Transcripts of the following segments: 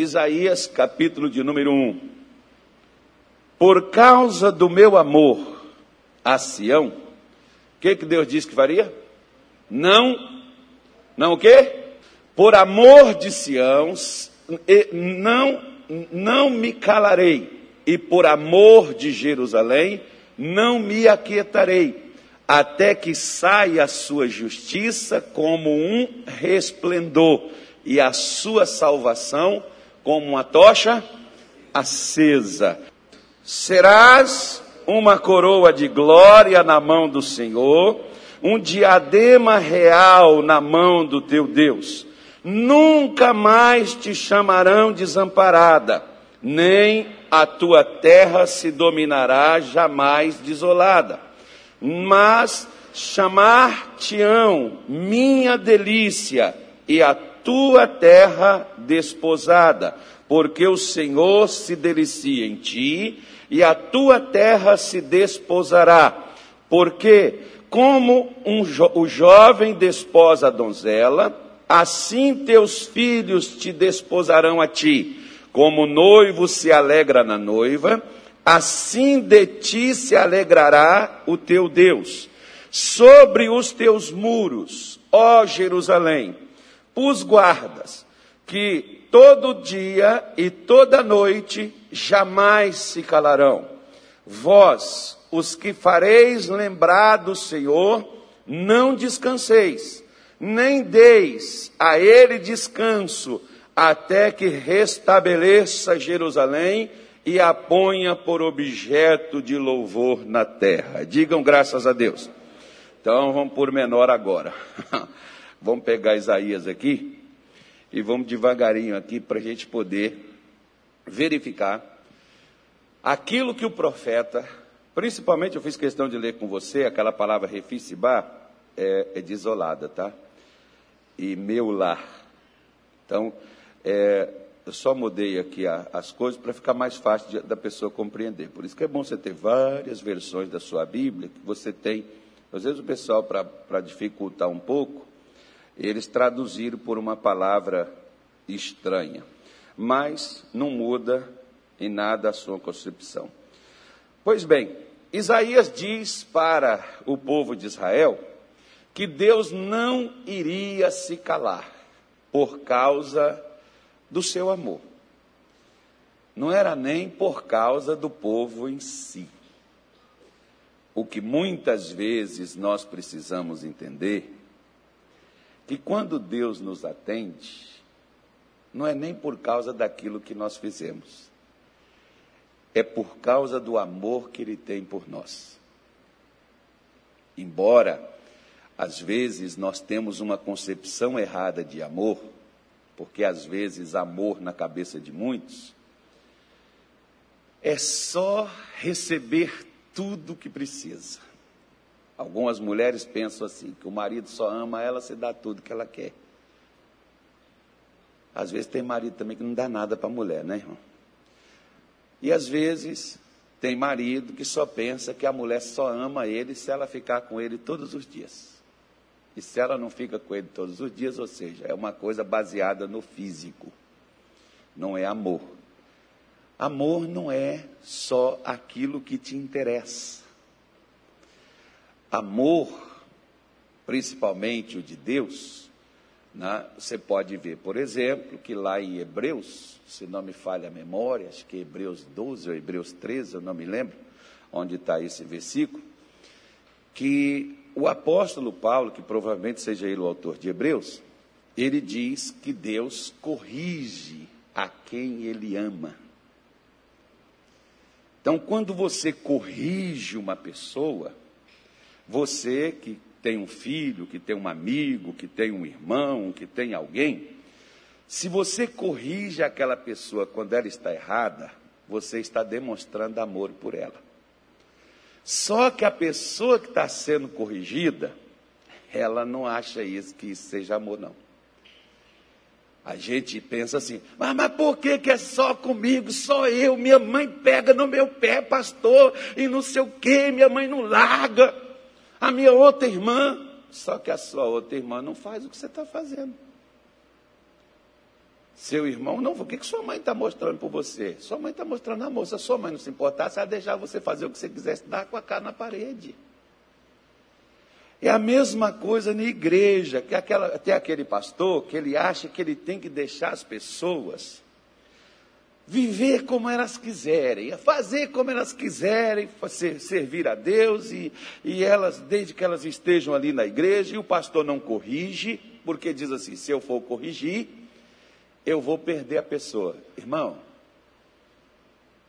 Isaías, capítulo de número 1. Por causa do meu amor a Sião, o que, que Deus disse que faria? Não, não o quê? Por amor de Sião, não, não me calarei, e por amor de Jerusalém, não me aquietarei, até que saia a sua justiça como um resplendor, e a sua salvação como uma tocha acesa. Serás uma coroa de glória na mão do Senhor, um diadema real na mão do teu Deus. Nunca mais te chamarão desamparada, nem a tua terra se dominará jamais desolada. Mas chamar-te-ão minha delícia e a tua terra desposada, porque o Senhor se delicia em ti e a tua terra se desposará, porque como um jo o jovem desposa a donzela, assim teus filhos te desposarão a ti, como o noivo se alegra na noiva, assim de ti se alegrará o teu Deus. Sobre os teus muros, ó Jerusalém, os guardas, que todo dia e toda noite jamais se calarão. Vós, os que fareis lembrar do Senhor, não descanseis, nem deis a ele descanso, até que restabeleça Jerusalém e a ponha por objeto de louvor na terra. Digam graças a Deus. Então vamos por menor agora. Vamos pegar Isaías aqui e vamos devagarinho aqui para a gente poder verificar aquilo que o profeta, principalmente eu fiz questão de ler com você, aquela palavra refisibá é, é desolada, tá? E meu lar. Então, é, eu só mudei aqui a, as coisas para ficar mais fácil de, da pessoa compreender. Por isso que é bom você ter várias versões da sua Bíblia, que você tem. Às vezes o pessoal, para dificultar um pouco, eles traduziram por uma palavra estranha, mas não muda em nada a sua concepção. Pois bem, Isaías diz para o povo de Israel que Deus não iria se calar por causa do seu amor. Não era nem por causa do povo em si. O que muitas vezes nós precisamos entender que quando Deus nos atende, não é nem por causa daquilo que nós fizemos, é por causa do amor que Ele tem por nós. Embora, às vezes, nós temos uma concepção errada de amor, porque às vezes amor na cabeça de muitos é só receber tudo o que precisa. Algumas mulheres pensam assim, que o marido só ama ela se dá tudo que ela quer. Às vezes tem marido também que não dá nada para a mulher, né, irmão? E às vezes tem marido que só pensa que a mulher só ama ele se ela ficar com ele todos os dias. E se ela não fica com ele todos os dias, ou seja, é uma coisa baseada no físico, não é amor. Amor não é só aquilo que te interessa. Amor, principalmente o de Deus, né? você pode ver, por exemplo, que lá em Hebreus, se não me falha a memória, acho que Hebreus 12 ou Hebreus 13, eu não me lembro onde está esse versículo, que o apóstolo Paulo, que provavelmente seja ele o autor de Hebreus, ele diz que Deus corrige a quem ele ama. Então, quando você corrige uma pessoa, você que tem um filho, que tem um amigo, que tem um irmão, que tem alguém, se você corrige aquela pessoa quando ela está errada, você está demonstrando amor por ela. Só que a pessoa que está sendo corrigida, ela não acha isso que isso seja amor, não. A gente pensa assim, mas, mas por que, que é só comigo, só eu? Minha mãe pega no meu pé, pastor, e não sei o que, minha mãe não larga a minha outra irmã, só que a sua outra irmã não faz o que você está fazendo. Seu irmão, não, o que, que sua mãe está mostrando por você? Sua mãe está mostrando a sua mãe não se importasse, ela deixar você fazer o que você quisesse, dar com a cara na parede. É a mesma coisa na igreja, que aquela, tem aquele pastor que ele acha que ele tem que deixar as pessoas viver como elas quiserem, fazer como elas quiserem, servir a Deus, e, e elas, desde que elas estejam ali na igreja, e o pastor não corrige, porque diz assim: se eu for corrigir, eu vou perder a pessoa. Irmão,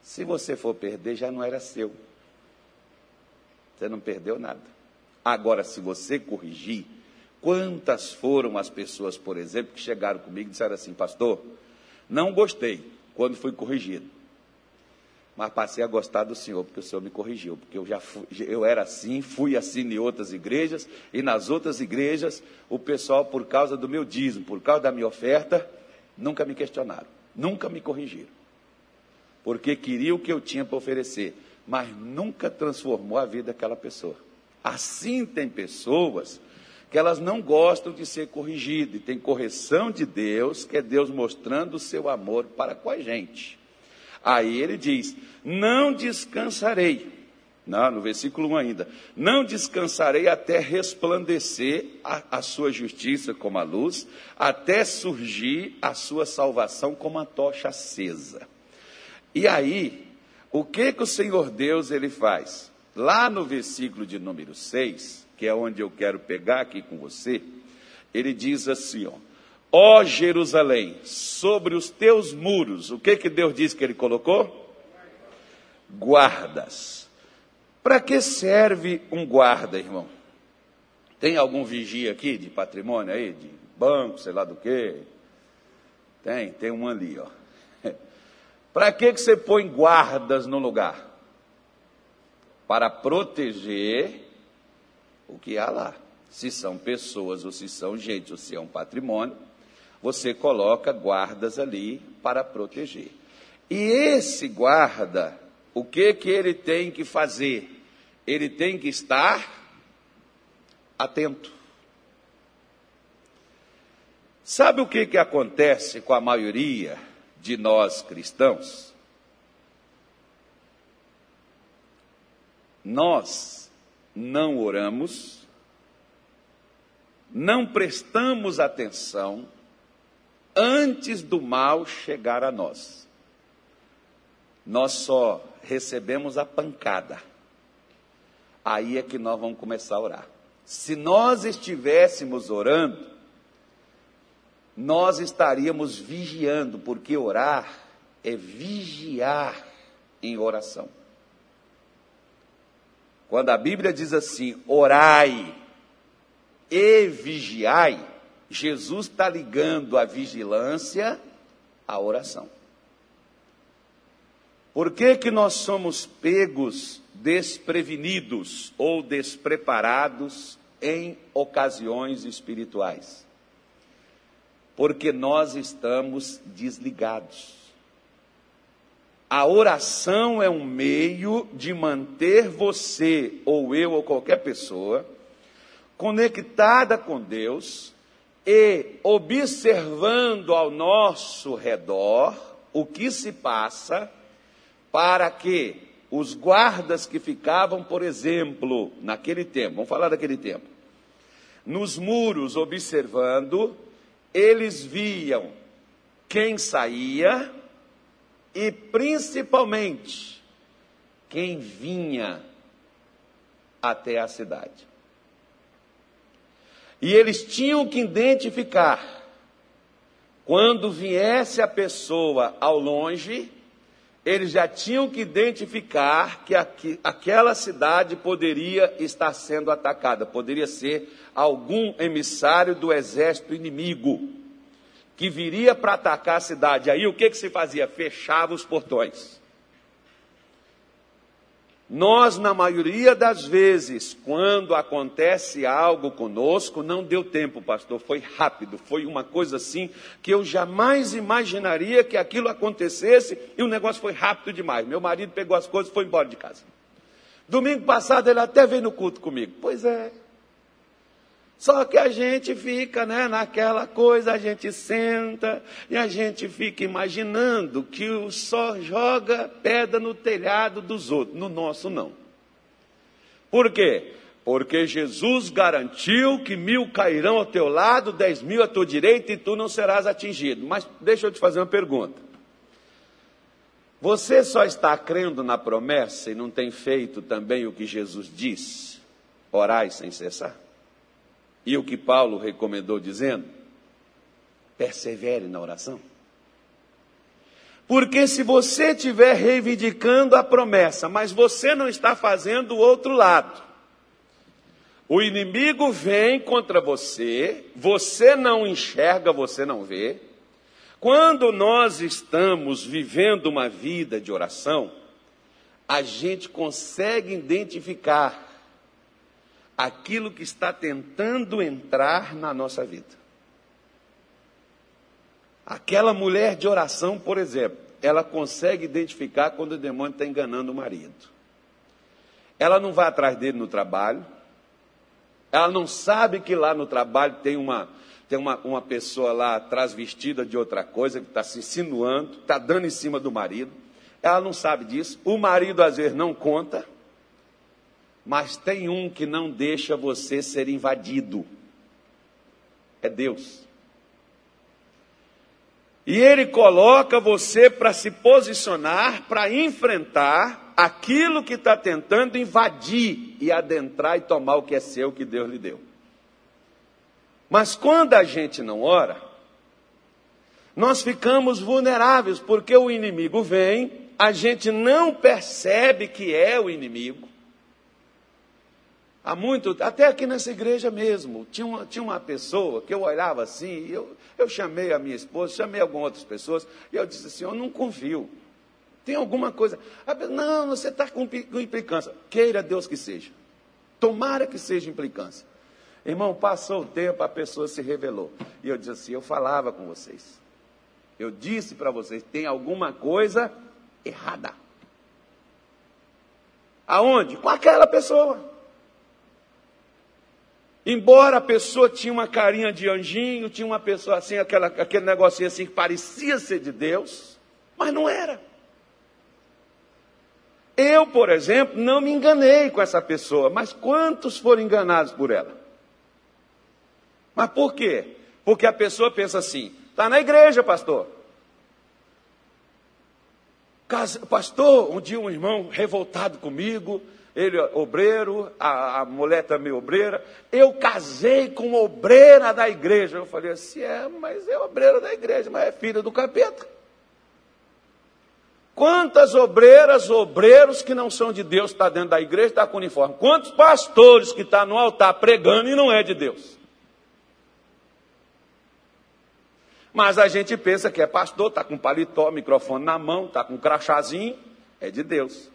se você for perder, já não era seu. Você não perdeu nada. Agora, se você corrigir, quantas foram as pessoas, por exemplo, que chegaram comigo e disseram assim: Pastor, não gostei quando fui corrigido. Mas passei a gostar do Senhor, porque o Senhor me corrigiu, porque eu já fui, eu era assim, fui assim em outras igrejas, e nas outras igrejas, o pessoal, por causa do meu dízimo, por causa da minha oferta, nunca me questionaram, nunca me corrigiram. Porque queria o que eu tinha para oferecer, mas nunca transformou a vida daquela pessoa. Assim tem pessoas que elas não gostam de ser corrigidas, e tem correção de Deus, que é Deus mostrando o seu amor para com a gente. Aí ele diz: Não descansarei. Não, no versículo 1 ainda. Não descansarei até resplandecer a, a, sua justiça como a luz, até surgir a sua salvação como a tocha acesa. E aí, o que que o Senhor Deus ele faz? Lá no versículo de número 6, que é onde eu quero pegar aqui com você, ele diz assim, ó: Ó Jerusalém, sobre os teus muros, o que que Deus diz que ele colocou? Guardas. Para que serve um guarda, irmão? Tem algum vigia aqui de patrimônio aí, de banco, sei lá do que? Tem, tem um ali, ó. Para que que você põe guardas no lugar? Para proteger o que há lá. Se são pessoas, ou se são gente, ou se é um patrimônio, você coloca guardas ali para proteger. E esse guarda, o que que ele tem que fazer? Ele tem que estar atento. Sabe o que que acontece com a maioria de nós cristãos? Nós não oramos, não prestamos atenção antes do mal chegar a nós. Nós só recebemos a pancada. Aí é que nós vamos começar a orar. Se nós estivéssemos orando, nós estaríamos vigiando, porque orar é vigiar em oração. Quando a Bíblia diz assim, orai e vigiai, Jesus está ligando a vigilância à oração. Por que, que nós somos pegos desprevenidos ou despreparados em ocasiões espirituais? Porque nós estamos desligados. A oração é um meio de manter você, ou eu, ou qualquer pessoa, conectada com Deus e observando ao nosso redor o que se passa, para que os guardas que ficavam, por exemplo, naquele tempo, vamos falar daquele tempo, nos muros observando, eles viam quem saía e principalmente quem vinha até a cidade. E eles tinham que identificar quando viesse a pessoa ao longe, eles já tinham que identificar que aqui, aquela cidade poderia estar sendo atacada, poderia ser algum emissário do exército inimigo que viria para atacar a cidade. Aí o que, que se fazia? Fechava os portões. Nós, na maioria das vezes, quando acontece algo conosco, não deu tempo, pastor, foi rápido, foi uma coisa assim que eu jamais imaginaria que aquilo acontecesse e o negócio foi rápido demais. Meu marido pegou as coisas e foi embora de casa. Domingo passado ele até veio no culto comigo. Pois é. Só que a gente fica né, naquela coisa, a gente senta e a gente fica imaginando que o só joga pedra no telhado dos outros, no nosso não. Por quê? Porque Jesus garantiu que mil cairão ao teu lado, dez mil à tua direita e tu não serás atingido. Mas deixa eu te fazer uma pergunta. Você só está crendo na promessa e não tem feito também o que Jesus disse? Orai sem cessar. E o que Paulo recomendou dizendo? Persevere na oração. Porque se você estiver reivindicando a promessa, mas você não está fazendo o outro lado, o inimigo vem contra você, você não enxerga, você não vê. Quando nós estamos vivendo uma vida de oração, a gente consegue identificar aquilo que está tentando entrar na nossa vida. Aquela mulher de oração, por exemplo, ela consegue identificar quando o demônio está enganando o marido. Ela não vai atrás dele no trabalho, ela não sabe que lá no trabalho tem uma, tem uma, uma pessoa lá atrás vestida de outra coisa, que está se insinuando, está dando em cima do marido. Ela não sabe disso. O marido às vezes não conta. Mas tem um que não deixa você ser invadido. É Deus. E ele coloca você para se posicionar, para enfrentar aquilo que está tentando invadir e adentrar e tomar o que é seu, que Deus lhe deu. Mas quando a gente não ora, nós ficamos vulneráveis, porque o inimigo vem, a gente não percebe que é o inimigo, Há muito, até aqui nessa igreja mesmo, tinha uma, tinha uma pessoa que eu olhava assim, eu, eu chamei a minha esposa, chamei algumas outras pessoas, e eu disse assim, eu não confio. Tem alguma coisa. Não, você está com, com implicância. Queira Deus que seja. Tomara que seja implicância. Irmão, passou o tempo, a pessoa se revelou. E eu disse assim: eu falava com vocês. Eu disse para vocês: tem alguma coisa errada. Aonde? Com aquela pessoa. Embora a pessoa tinha uma carinha de anjinho, tinha uma pessoa assim, aquela, aquele negocinho assim que parecia ser de Deus, mas não era. Eu, por exemplo, não me enganei com essa pessoa, mas quantos foram enganados por ela? Mas por quê? Porque a pessoa pensa assim: está na igreja, pastor. Pastor, um dia um irmão revoltado comigo, ele obreiro, a, a mulher também obreira. Eu casei com obreira da igreja. Eu falei assim: é, mas é obreira da igreja, mas é filha do capeta. Quantas obreiras, obreiros que não são de Deus está dentro da igreja, está com uniforme? Quantos pastores que está no altar pregando e não é de Deus? Mas a gente pensa que é pastor, está com paletó, microfone na mão, está com crachazinho, é de Deus.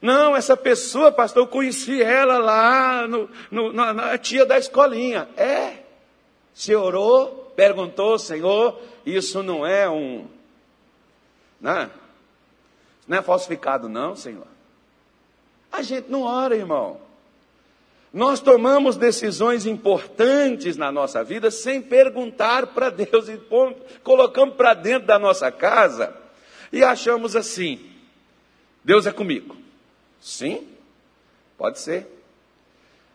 Não, essa pessoa, pastor, eu conheci ela lá no, no, na, na tia da escolinha. É. Se orou, perguntou, Senhor, isso não é um. Né? Não é falsificado, não, Senhor. A gente não ora, irmão. Nós tomamos decisões importantes na nossa vida sem perguntar para Deus e colocamos para dentro da nossa casa e achamos assim: Deus é comigo. Sim, pode ser.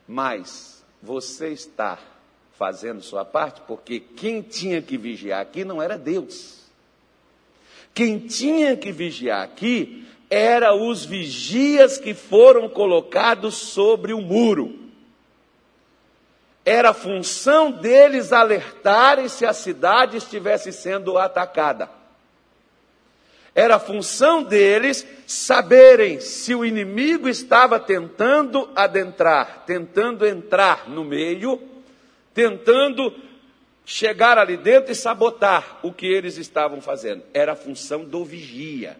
Mas você está fazendo sua parte porque quem tinha que vigiar aqui não era Deus. Quem tinha que vigiar aqui era os vigias que foram colocados sobre o muro. Era função deles alertarem se a cidade estivesse sendo atacada. Era função deles saberem se o inimigo estava tentando adentrar, tentando entrar no meio, tentando chegar ali dentro e sabotar o que eles estavam fazendo. Era a função do vigia.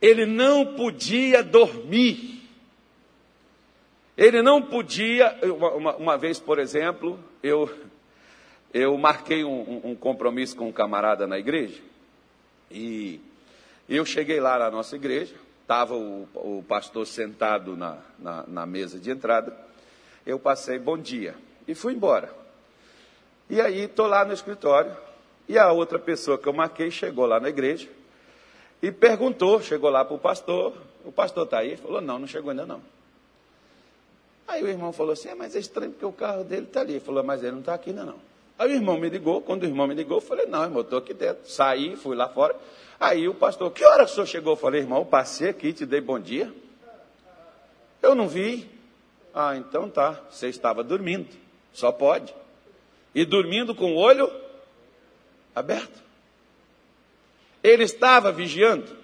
Ele não podia dormir. Ele não podia. Uma, uma, uma vez, por exemplo, eu, eu marquei um, um compromisso com um camarada na igreja e eu cheguei lá na nossa igreja, estava o, o, pastor sentado na, na, na, mesa de entrada, Eu passei bom dia e fui embora. E aí estou lá no escritório e a outra pessoa que eu marquei chegou lá na igreja e perguntou, chegou lá para o pastor, o pastor está aí? Ele falou, não, não chegou ainda não. Aí o irmão falou assim, é, mas é estranho porque o carro dele está ali. Ele falou, mas ele não está aqui ainda não. Aí o irmão me ligou, quando o irmão me ligou, eu falei, não, irmão, estou aqui dentro. Saí, fui lá fora. Aí o pastor, que hora que o senhor chegou? Eu falei, irmão, passei aqui, te dei bom dia. Eu não vi. Ah, então tá, você estava dormindo. Só pode. E dormindo com o olho aberto. Ele estava vigiando.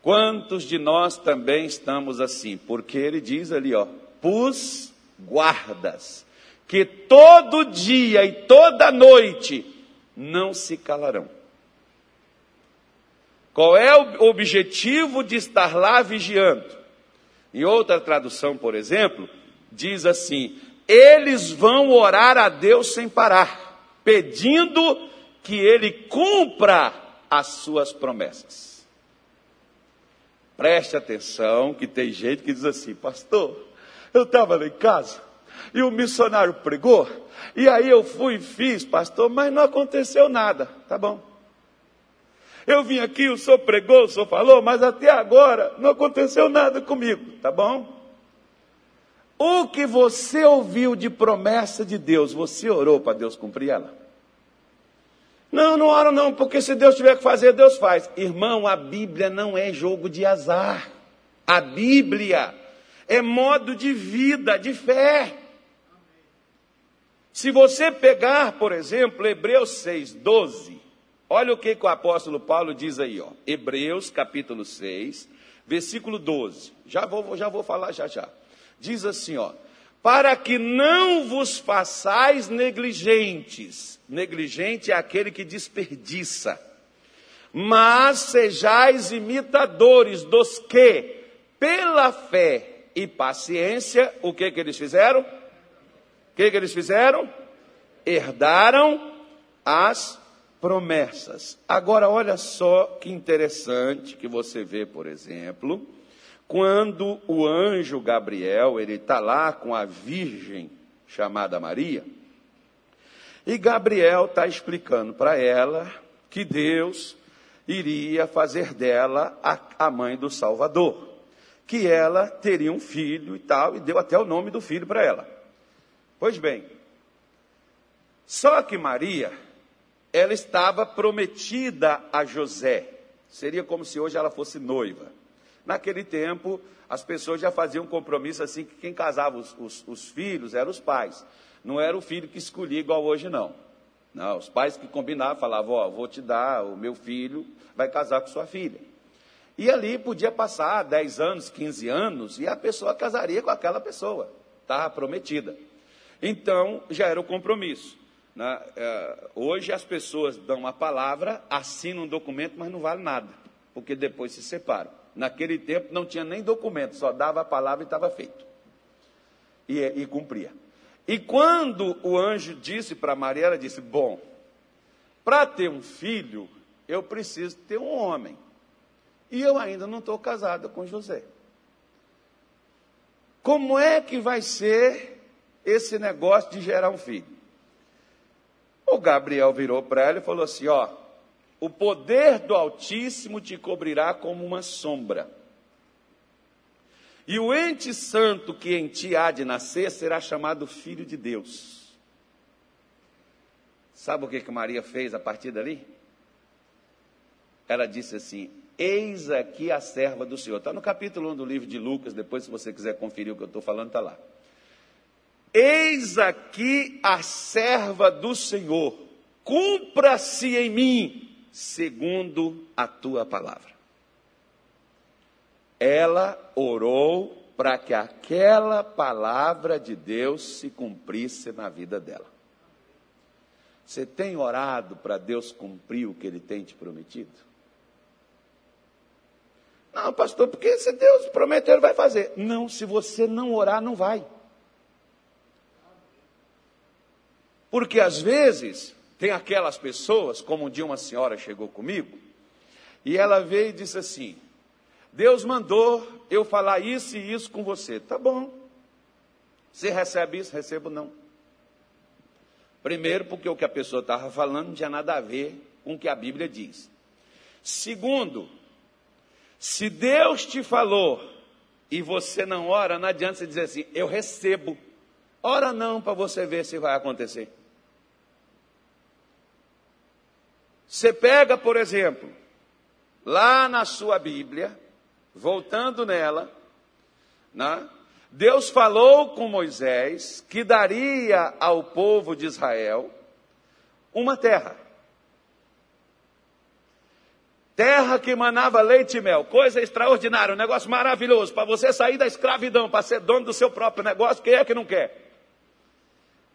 Quantos de nós também estamos assim? Porque ele diz ali, ó, pus guardas, que todo dia e toda noite não se calarão. Qual é o objetivo de estar lá vigiando? Em outra tradução, por exemplo, diz assim: eles vão orar a Deus sem parar, pedindo que Ele cumpra as suas promessas. Preste atenção que tem gente que diz assim, pastor, eu estava lá em casa e o missionário pregou, e aí eu fui e fiz, pastor, mas não aconteceu nada. Tá bom. Eu vim aqui, o senhor pregou, o senhor falou, mas até agora não aconteceu nada comigo. Tá bom? O que você ouviu de promessa de Deus, você orou para Deus cumprir ela? Não, não oro não, porque se Deus tiver que fazer, Deus faz. Irmão, a Bíblia não é jogo de azar. A Bíblia é modo de vida, de fé. Se você pegar, por exemplo, Hebreus 6, 12, olha o que, que o apóstolo Paulo diz aí, ó. Hebreus capítulo 6, versículo 12. Já vou, já vou falar já já. Diz assim, ó: para que não vos façais negligentes. Negligente é aquele que desperdiça. Mas sejais imitadores dos que, pela fé e paciência, o que que eles fizeram? O que que eles fizeram? Herdaram as promessas. Agora, olha só que interessante que você vê, por exemplo, quando o anjo Gabriel, ele está lá com a virgem chamada Maria, e Gabriel está explicando para ela que Deus iria fazer dela a, a mãe do Salvador, que ela teria um filho e tal, e deu até o nome do filho para ela. Pois bem, só que Maria, ela estava prometida a José, seria como se hoje ela fosse noiva. Naquele tempo, as pessoas já faziam compromisso assim que quem casava os, os, os filhos eram os pais. Não era o filho que escolhia igual hoje, não. Não, os pais que combinavam, falavam, ó, vou te dar, o meu filho vai casar com sua filha. E ali podia passar 10 anos, 15 anos, e a pessoa casaria com aquela pessoa, estava prometida. Então, já era o compromisso. Né? É, hoje as pessoas dão uma palavra, assinam um documento, mas não vale nada, porque depois se separam. Naquele tempo não tinha nem documento, só dava a palavra e estava feito. E, e cumpria. E quando o anjo disse para Maria, ela disse: Bom, para ter um filho, eu preciso ter um homem. E eu ainda não estou casada com José. Como é que vai ser esse negócio de gerar um filho? O Gabriel virou para ela e falou assim: Ó, o poder do Altíssimo te cobrirá como uma sombra. E o ente santo que em ti há de nascer será chamado Filho de Deus. Sabe o que, que Maria fez a partir dali? Ela disse assim: Eis aqui a serva do Senhor. Está no capítulo 1 do livro de Lucas, depois, se você quiser conferir o que eu estou falando, está lá. Eis aqui a serva do Senhor, cumpra-se em mim segundo a tua palavra. Ela orou para que aquela palavra de Deus se cumprisse na vida dela. Você tem orado para Deus cumprir o que Ele tem te prometido? Não, pastor, porque se Deus prometeu, Ele vai fazer. Não, se você não orar, não vai. Porque às vezes tem aquelas pessoas, como um dia uma senhora chegou comigo, e ela veio e disse assim: Deus mandou eu falar isso e isso com você. Tá bom. Você recebe isso? Recebo não. Primeiro, porque o que a pessoa estava falando não tinha nada a ver com o que a Bíblia diz. Segundo, se Deus te falou e você não ora, não adianta você dizer assim, eu recebo. Ora não para você ver se vai acontecer. Você pega, por exemplo, lá na sua Bíblia, voltando nela, né? Deus falou com Moisés que daria ao povo de Israel uma terra. Terra que manava leite e mel, coisa extraordinária, um negócio maravilhoso, para você sair da escravidão, para ser dono do seu próprio negócio, quem é que não quer?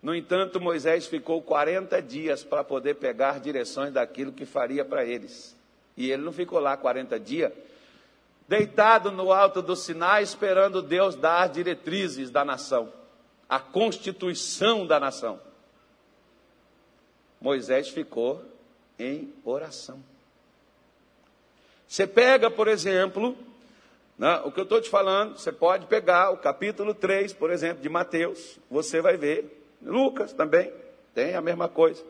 No entanto, Moisés ficou 40 dias para poder pegar direções daquilo que faria para eles. E ele não ficou lá 40 dias, deitado no alto do Sinai, esperando Deus dar as diretrizes da nação, a constituição da nação. Moisés ficou em oração. Você pega, por exemplo, né, o que eu estou te falando, você pode pegar o capítulo 3, por exemplo, de Mateus, você vai ver. Lucas também tem a mesma coisa.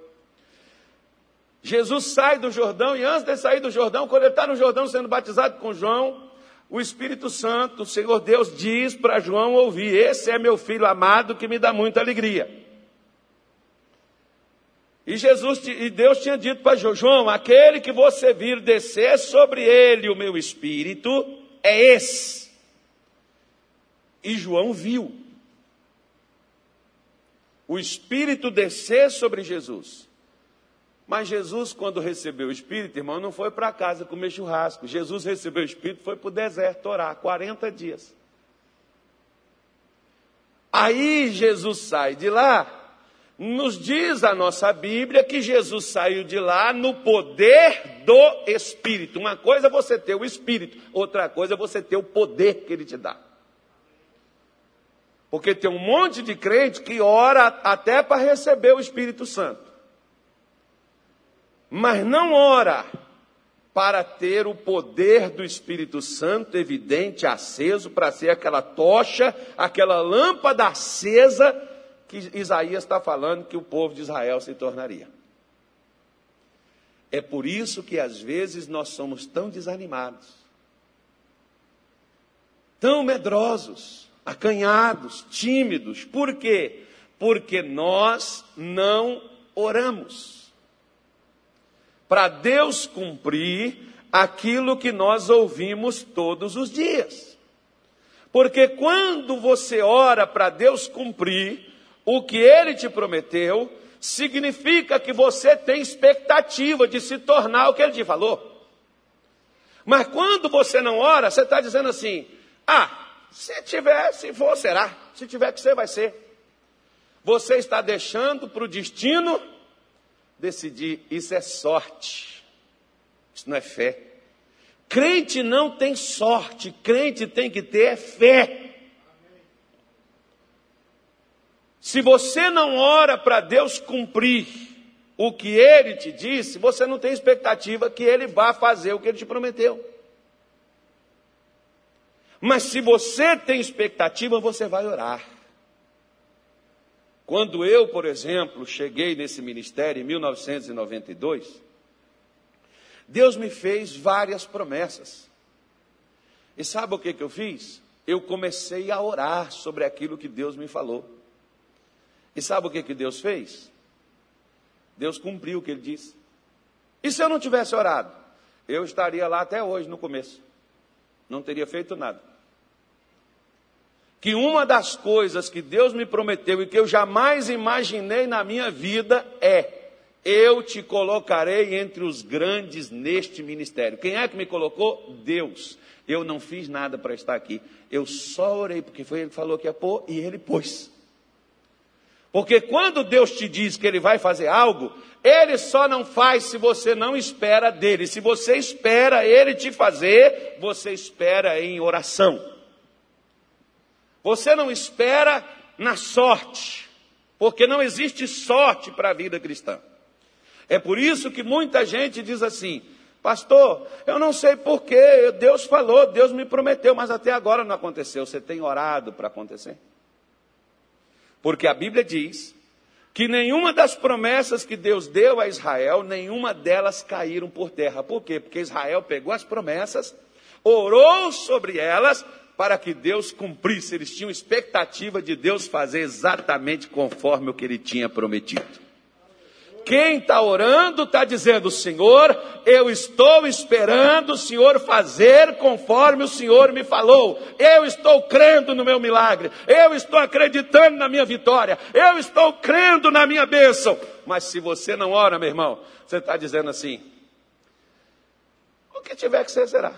Jesus sai do Jordão e antes de sair do Jordão, quando ele está no Jordão sendo batizado com João, o Espírito Santo, o Senhor Deus, diz para João ouvir: Esse é meu filho amado que me dá muita alegria. E Jesus e Deus tinha dito para João: aquele que você vir descer sobre ele o meu espírito é esse. E João viu o espírito descer sobre Jesus. Mas Jesus, quando recebeu o Espírito, irmão, não foi para casa comer churrasco. Jesus recebeu o Espírito, foi para o deserto orar, 40 dias. Aí Jesus sai de lá, nos diz a nossa Bíblia que Jesus saiu de lá no poder do Espírito. Uma coisa é você ter o Espírito, outra coisa é você ter o poder que ele te dá. Porque tem um monte de crente que ora até para receber o Espírito Santo mas não ora para ter o poder do Espírito Santo evidente, aceso, para ser aquela tocha, aquela lâmpada acesa que Isaías está falando que o povo de Israel se tornaria. É por isso que às vezes nós somos tão desanimados, tão medrosos, acanhados, tímidos. Por quê? Porque nós não oramos para Deus cumprir aquilo que nós ouvimos todos os dias. Porque quando você ora para Deus cumprir o que ele te prometeu, significa que você tem expectativa de se tornar o que ele te falou. Mas quando você não ora, você está dizendo assim: ah, se tiver, se for, será. Se tiver que ser, vai ser. Você está deixando para o destino decidir, isso é sorte, isso não é fé. Crente não tem sorte, crente tem que ter fé. Se você não ora para Deus cumprir o que Ele te disse, você não tem expectativa que Ele vá fazer o que Ele te prometeu. Mas se você tem expectativa, você vai orar. Quando eu, por exemplo, cheguei nesse ministério em 1992, Deus me fez várias promessas. E sabe o que, que eu fiz? Eu comecei a orar sobre aquilo que Deus me falou. E sabe o que, que Deus fez? Deus cumpriu o que ele disse. E se eu não tivesse orado? Eu estaria lá até hoje, no começo. Não teria feito nada que uma das coisas que Deus me prometeu e que eu jamais imaginei na minha vida é: eu te colocarei entre os grandes neste ministério. Quem é que me colocou? Deus. Eu não fiz nada para estar aqui. Eu só orei, porque foi ele que falou que ia pôr e ele pôs. Porque quando Deus te diz que ele vai fazer algo, ele só não faz se você não espera dele. Se você espera ele te fazer, você espera em oração. Você não espera na sorte, porque não existe sorte para a vida cristã. É por isso que muita gente diz assim: Pastor, eu não sei porquê, Deus falou, Deus me prometeu, mas até agora não aconteceu. Você tem orado para acontecer? Porque a Bíblia diz que nenhuma das promessas que Deus deu a Israel, nenhuma delas caíram por terra. Por quê? Porque Israel pegou as promessas, orou sobre elas para que Deus cumprisse. Eles tinham expectativa de Deus fazer exatamente conforme o que ele tinha prometido. Quem está orando está dizendo: Senhor, eu estou esperando o Senhor fazer conforme o Senhor me falou. Eu estou crendo no meu milagre. Eu estou acreditando na minha vitória. Eu estou crendo na minha bênção. Mas se você não ora, meu irmão, você está dizendo assim: o que tiver que ser, será.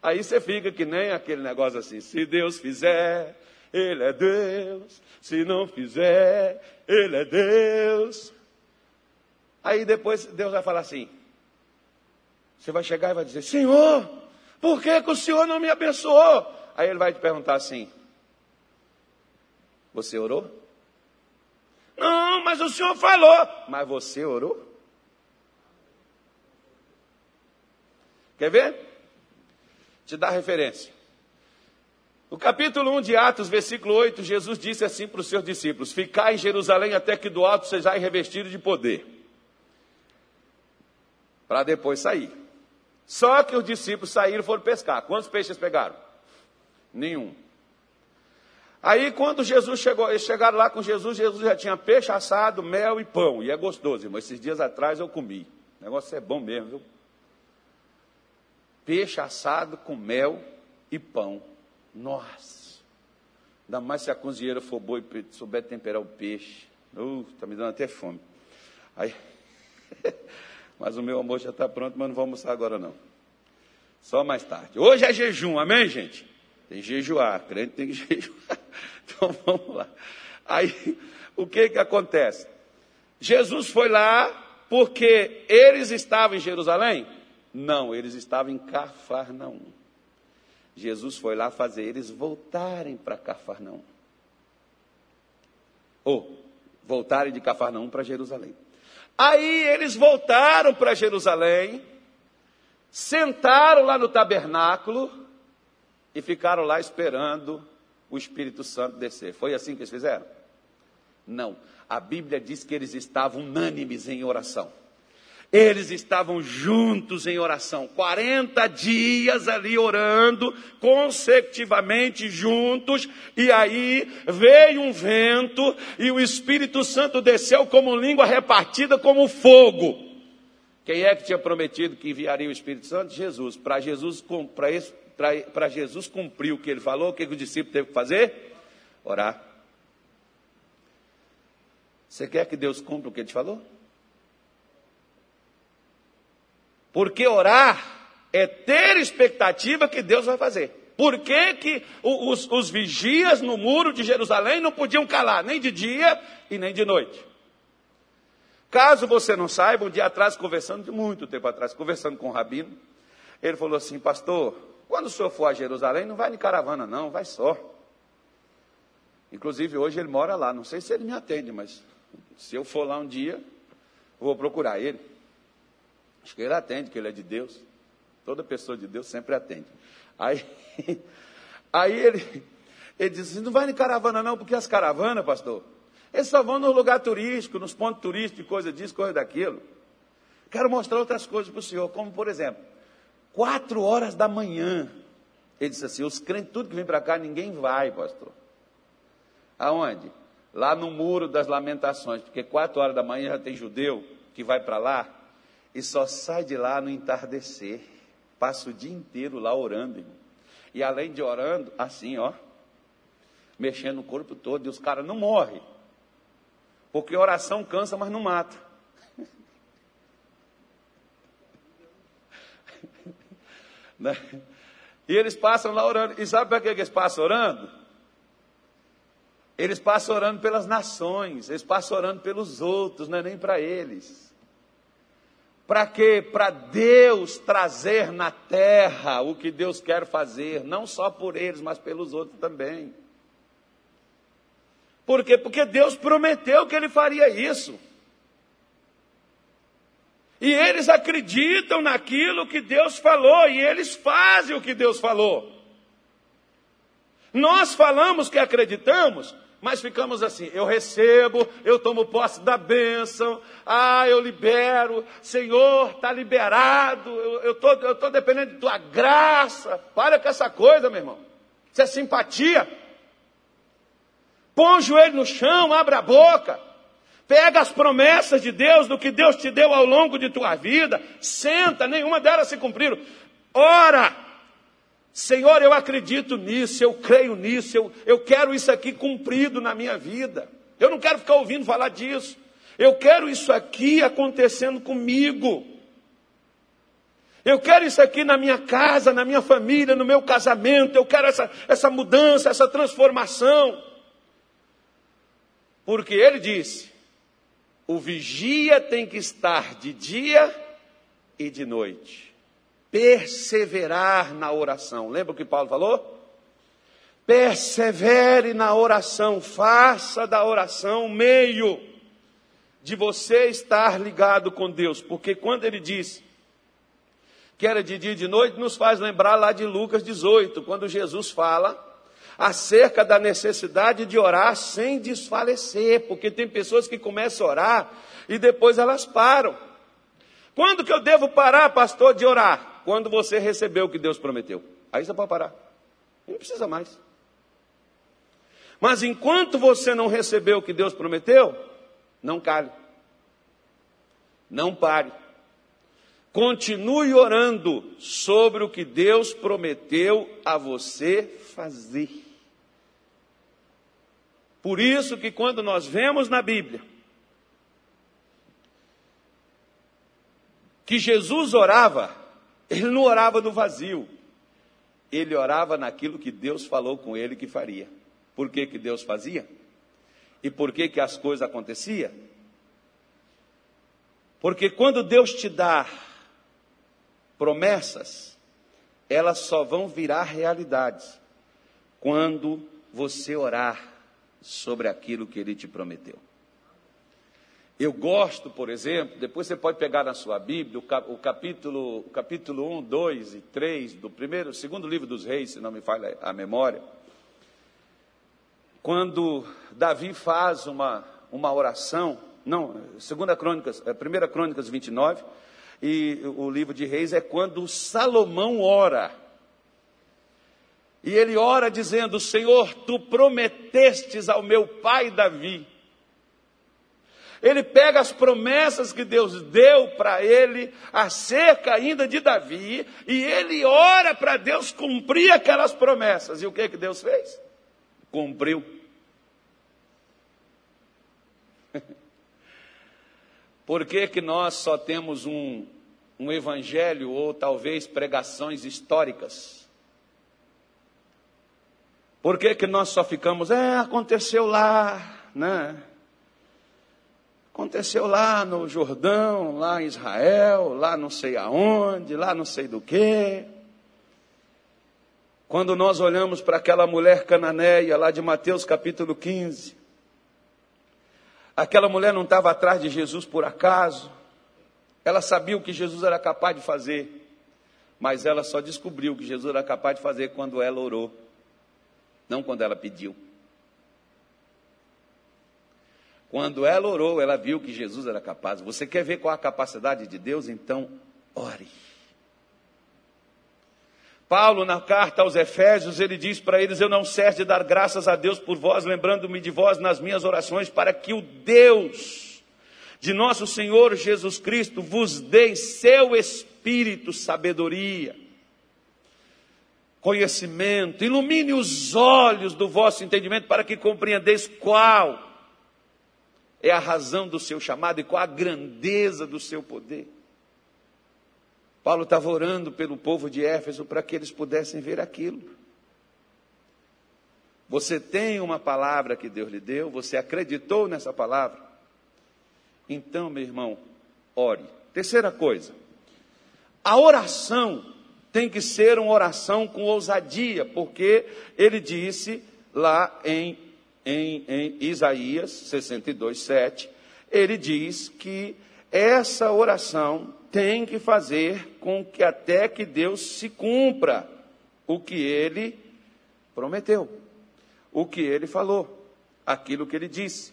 Aí você fica que nem aquele negócio assim: se Deus fizer, Ele é Deus. Se não fizer, Ele é Deus. Aí depois Deus vai falar assim: você vai chegar e vai dizer, Senhor, por que, que o Senhor não me abençoou? Aí ele vai te perguntar assim: Você orou? Não, mas o Senhor falou. Mas você orou? Quer ver? Te dá referência. No capítulo 1 de Atos, versículo 8, Jesus disse assim para os seus discípulos: Ficai em Jerusalém até que do alto sejais revestidos de poder para depois sair. Só que os discípulos saíram e foram pescar. Quantos peixes pegaram? Nenhum. Aí quando Jesus chegou, eles chegaram lá com Jesus, Jesus já tinha peixe assado, mel e pão. E é gostoso, irmão. Esses dias atrás eu comi. O negócio é bom mesmo, viu? Peixe assado com mel e pão. Nossa! Ainda mais se a cozinheira for boa e souber temperar o peixe. Uh, tá me dando até fome. Aí. Mas o meu almoço já está pronto, mas não vou almoçar agora não. Só mais tarde. Hoje é jejum, amém, gente? Tem que jejuar, crente tem que jejuar. Então vamos lá. Aí, o que que acontece? Jesus foi lá porque eles estavam em Jerusalém? Não, eles estavam em Cafarnaum. Jesus foi lá fazer eles voltarem para Cafarnaum. Ou voltarem de Cafarnaum para Jerusalém. Aí eles voltaram para Jerusalém, sentaram lá no tabernáculo e ficaram lá esperando o Espírito Santo descer. Foi assim que eles fizeram? Não. A Bíblia diz que eles estavam unânimes em oração. Eles estavam juntos em oração, 40 dias ali orando, consecutivamente juntos, e aí veio um vento e o Espírito Santo desceu como língua repartida como fogo. Quem é que tinha prometido que enviaria o Espírito Santo? Jesus. Para Jesus, para Jesus cumprir o que ele falou, o que o discípulo teve que fazer? Orar. Você quer que Deus cumpra o que ele te falou? Porque orar é ter expectativa que Deus vai fazer. Por que, que os, os vigias no muro de Jerusalém não podiam calar, nem de dia e nem de noite? Caso você não saiba, um dia atrás, conversando, muito tempo atrás, conversando com o Rabino, ele falou assim, pastor, quando o senhor for a Jerusalém, não vai de caravana não, vai só. Inclusive hoje ele mora lá, não sei se ele me atende, mas se eu for lá um dia, vou procurar ele. Acho que ele atende, que ele é de Deus. Toda pessoa de Deus sempre atende. Aí, aí ele, ele diz assim, não vai em caravana não, porque as caravanas, pastor, eles só vão no lugar turístico, nos pontos turísticos, coisa disso, coisa daquilo. Quero mostrar outras coisas para o senhor, como por exemplo, quatro horas da manhã. Ele disse assim, os crentes, tudo que vem para cá, ninguém vai, pastor. Aonde? Lá no muro das lamentações, porque quatro horas da manhã já tem judeu que vai para lá e só sai de lá no entardecer. Passa o dia inteiro lá orando. Irmão. E além de orando, assim, ó, mexendo no corpo todo, e os caras não morrem. Porque oração cansa, mas não mata. né? E eles passam lá orando. E sabe para que eles passam orando? Eles passam orando pelas nações, eles passam orando pelos outros, não é nem para eles. Para quê? Para Deus trazer na terra o que Deus quer fazer, não só por eles, mas pelos outros também. Por quê? Porque Deus prometeu que Ele faria isso. E eles acreditam naquilo que Deus falou, e eles fazem o que Deus falou. Nós falamos que acreditamos, mas ficamos assim: eu recebo, eu tomo posse da bênção, ah, eu libero, Senhor, está liberado, eu estou eu tô dependendo de tua graça. Para com essa coisa, meu irmão. Isso é simpatia. Põe o joelho no chão, abre a boca. Pega as promessas de Deus, do que Deus te deu ao longo de tua vida, senta, nenhuma delas se cumpriram. Ora, Senhor, eu acredito nisso, eu creio nisso, eu, eu quero isso aqui cumprido na minha vida. Eu não quero ficar ouvindo falar disso. Eu quero isso aqui acontecendo comigo. Eu quero isso aqui na minha casa, na minha família, no meu casamento. Eu quero essa, essa mudança, essa transformação. Porque ele disse: o vigia tem que estar de dia e de noite perseverar na oração. Lembra o que Paulo falou? Persevere na oração, faça da oração meio de você estar ligado com Deus, porque quando ele diz que era de dia e de noite, nos faz lembrar lá de Lucas 18, quando Jesus fala acerca da necessidade de orar sem desfalecer, porque tem pessoas que começam a orar e depois elas param. Quando que eu devo parar, pastor, de orar? Quando você recebeu o que Deus prometeu. Aí você pode parar. Não precisa mais. Mas enquanto você não recebeu o que Deus prometeu, não cale. Não pare. Continue orando sobre o que Deus prometeu a você fazer. Por isso que quando nós vemos na Bíblia que Jesus orava, ele não orava no vazio. Ele orava naquilo que Deus falou com ele que faria. Por que, que Deus fazia? E por que, que as coisas aconteciam? Porque quando Deus te dá promessas, elas só vão virar realidades quando você orar sobre aquilo que Ele te prometeu. Eu gosto, por exemplo, depois você pode pegar na sua Bíblia o capítulo, o capítulo 1, 2 e 3 do primeiro, segundo livro dos reis, se não me falha a memória. Quando Davi faz uma, uma oração, não, segunda crônicas, é, primeira crônicas 29, e o livro de reis é quando Salomão ora. E ele ora dizendo: Senhor, tu prometestes ao meu pai Davi ele pega as promessas que Deus deu para ele acerca ainda de Davi e ele ora para Deus cumprir aquelas promessas. E o que que Deus fez? Cumpriu. Por que, que nós só temos um, um evangelho ou talvez pregações históricas? Por que, que nós só ficamos, é, aconteceu lá, né? Aconteceu lá no Jordão, lá em Israel, lá não sei aonde, lá não sei do que. Quando nós olhamos para aquela mulher cananeia lá de Mateus capítulo 15, aquela mulher não estava atrás de Jesus por acaso, ela sabia o que Jesus era capaz de fazer, mas ela só descobriu o que Jesus era capaz de fazer quando ela orou, não quando ela pediu. Quando ela orou, ela viu que Jesus era capaz. Você quer ver qual a capacidade de Deus? Então, ore. Paulo, na carta aos Efésios, ele diz para eles: Eu não cesse de dar graças a Deus por vós, lembrando-me de vós nas minhas orações, para que o Deus de nosso Senhor Jesus Cristo vos dê seu espírito, sabedoria, conhecimento, ilumine os olhos do vosso entendimento, para que compreendeis qual é a razão do seu chamado e qual a grandeza do seu poder. Paulo estava orando pelo povo de Éfeso para que eles pudessem ver aquilo. Você tem uma palavra que Deus lhe deu, você acreditou nessa palavra. Então, meu irmão, ore. Terceira coisa, a oração tem que ser uma oração com ousadia, porque ele disse lá em em, em Isaías 62, 7, ele diz que essa oração tem que fazer com que até que Deus se cumpra o que ele prometeu, o que ele falou. aquilo que ele disse.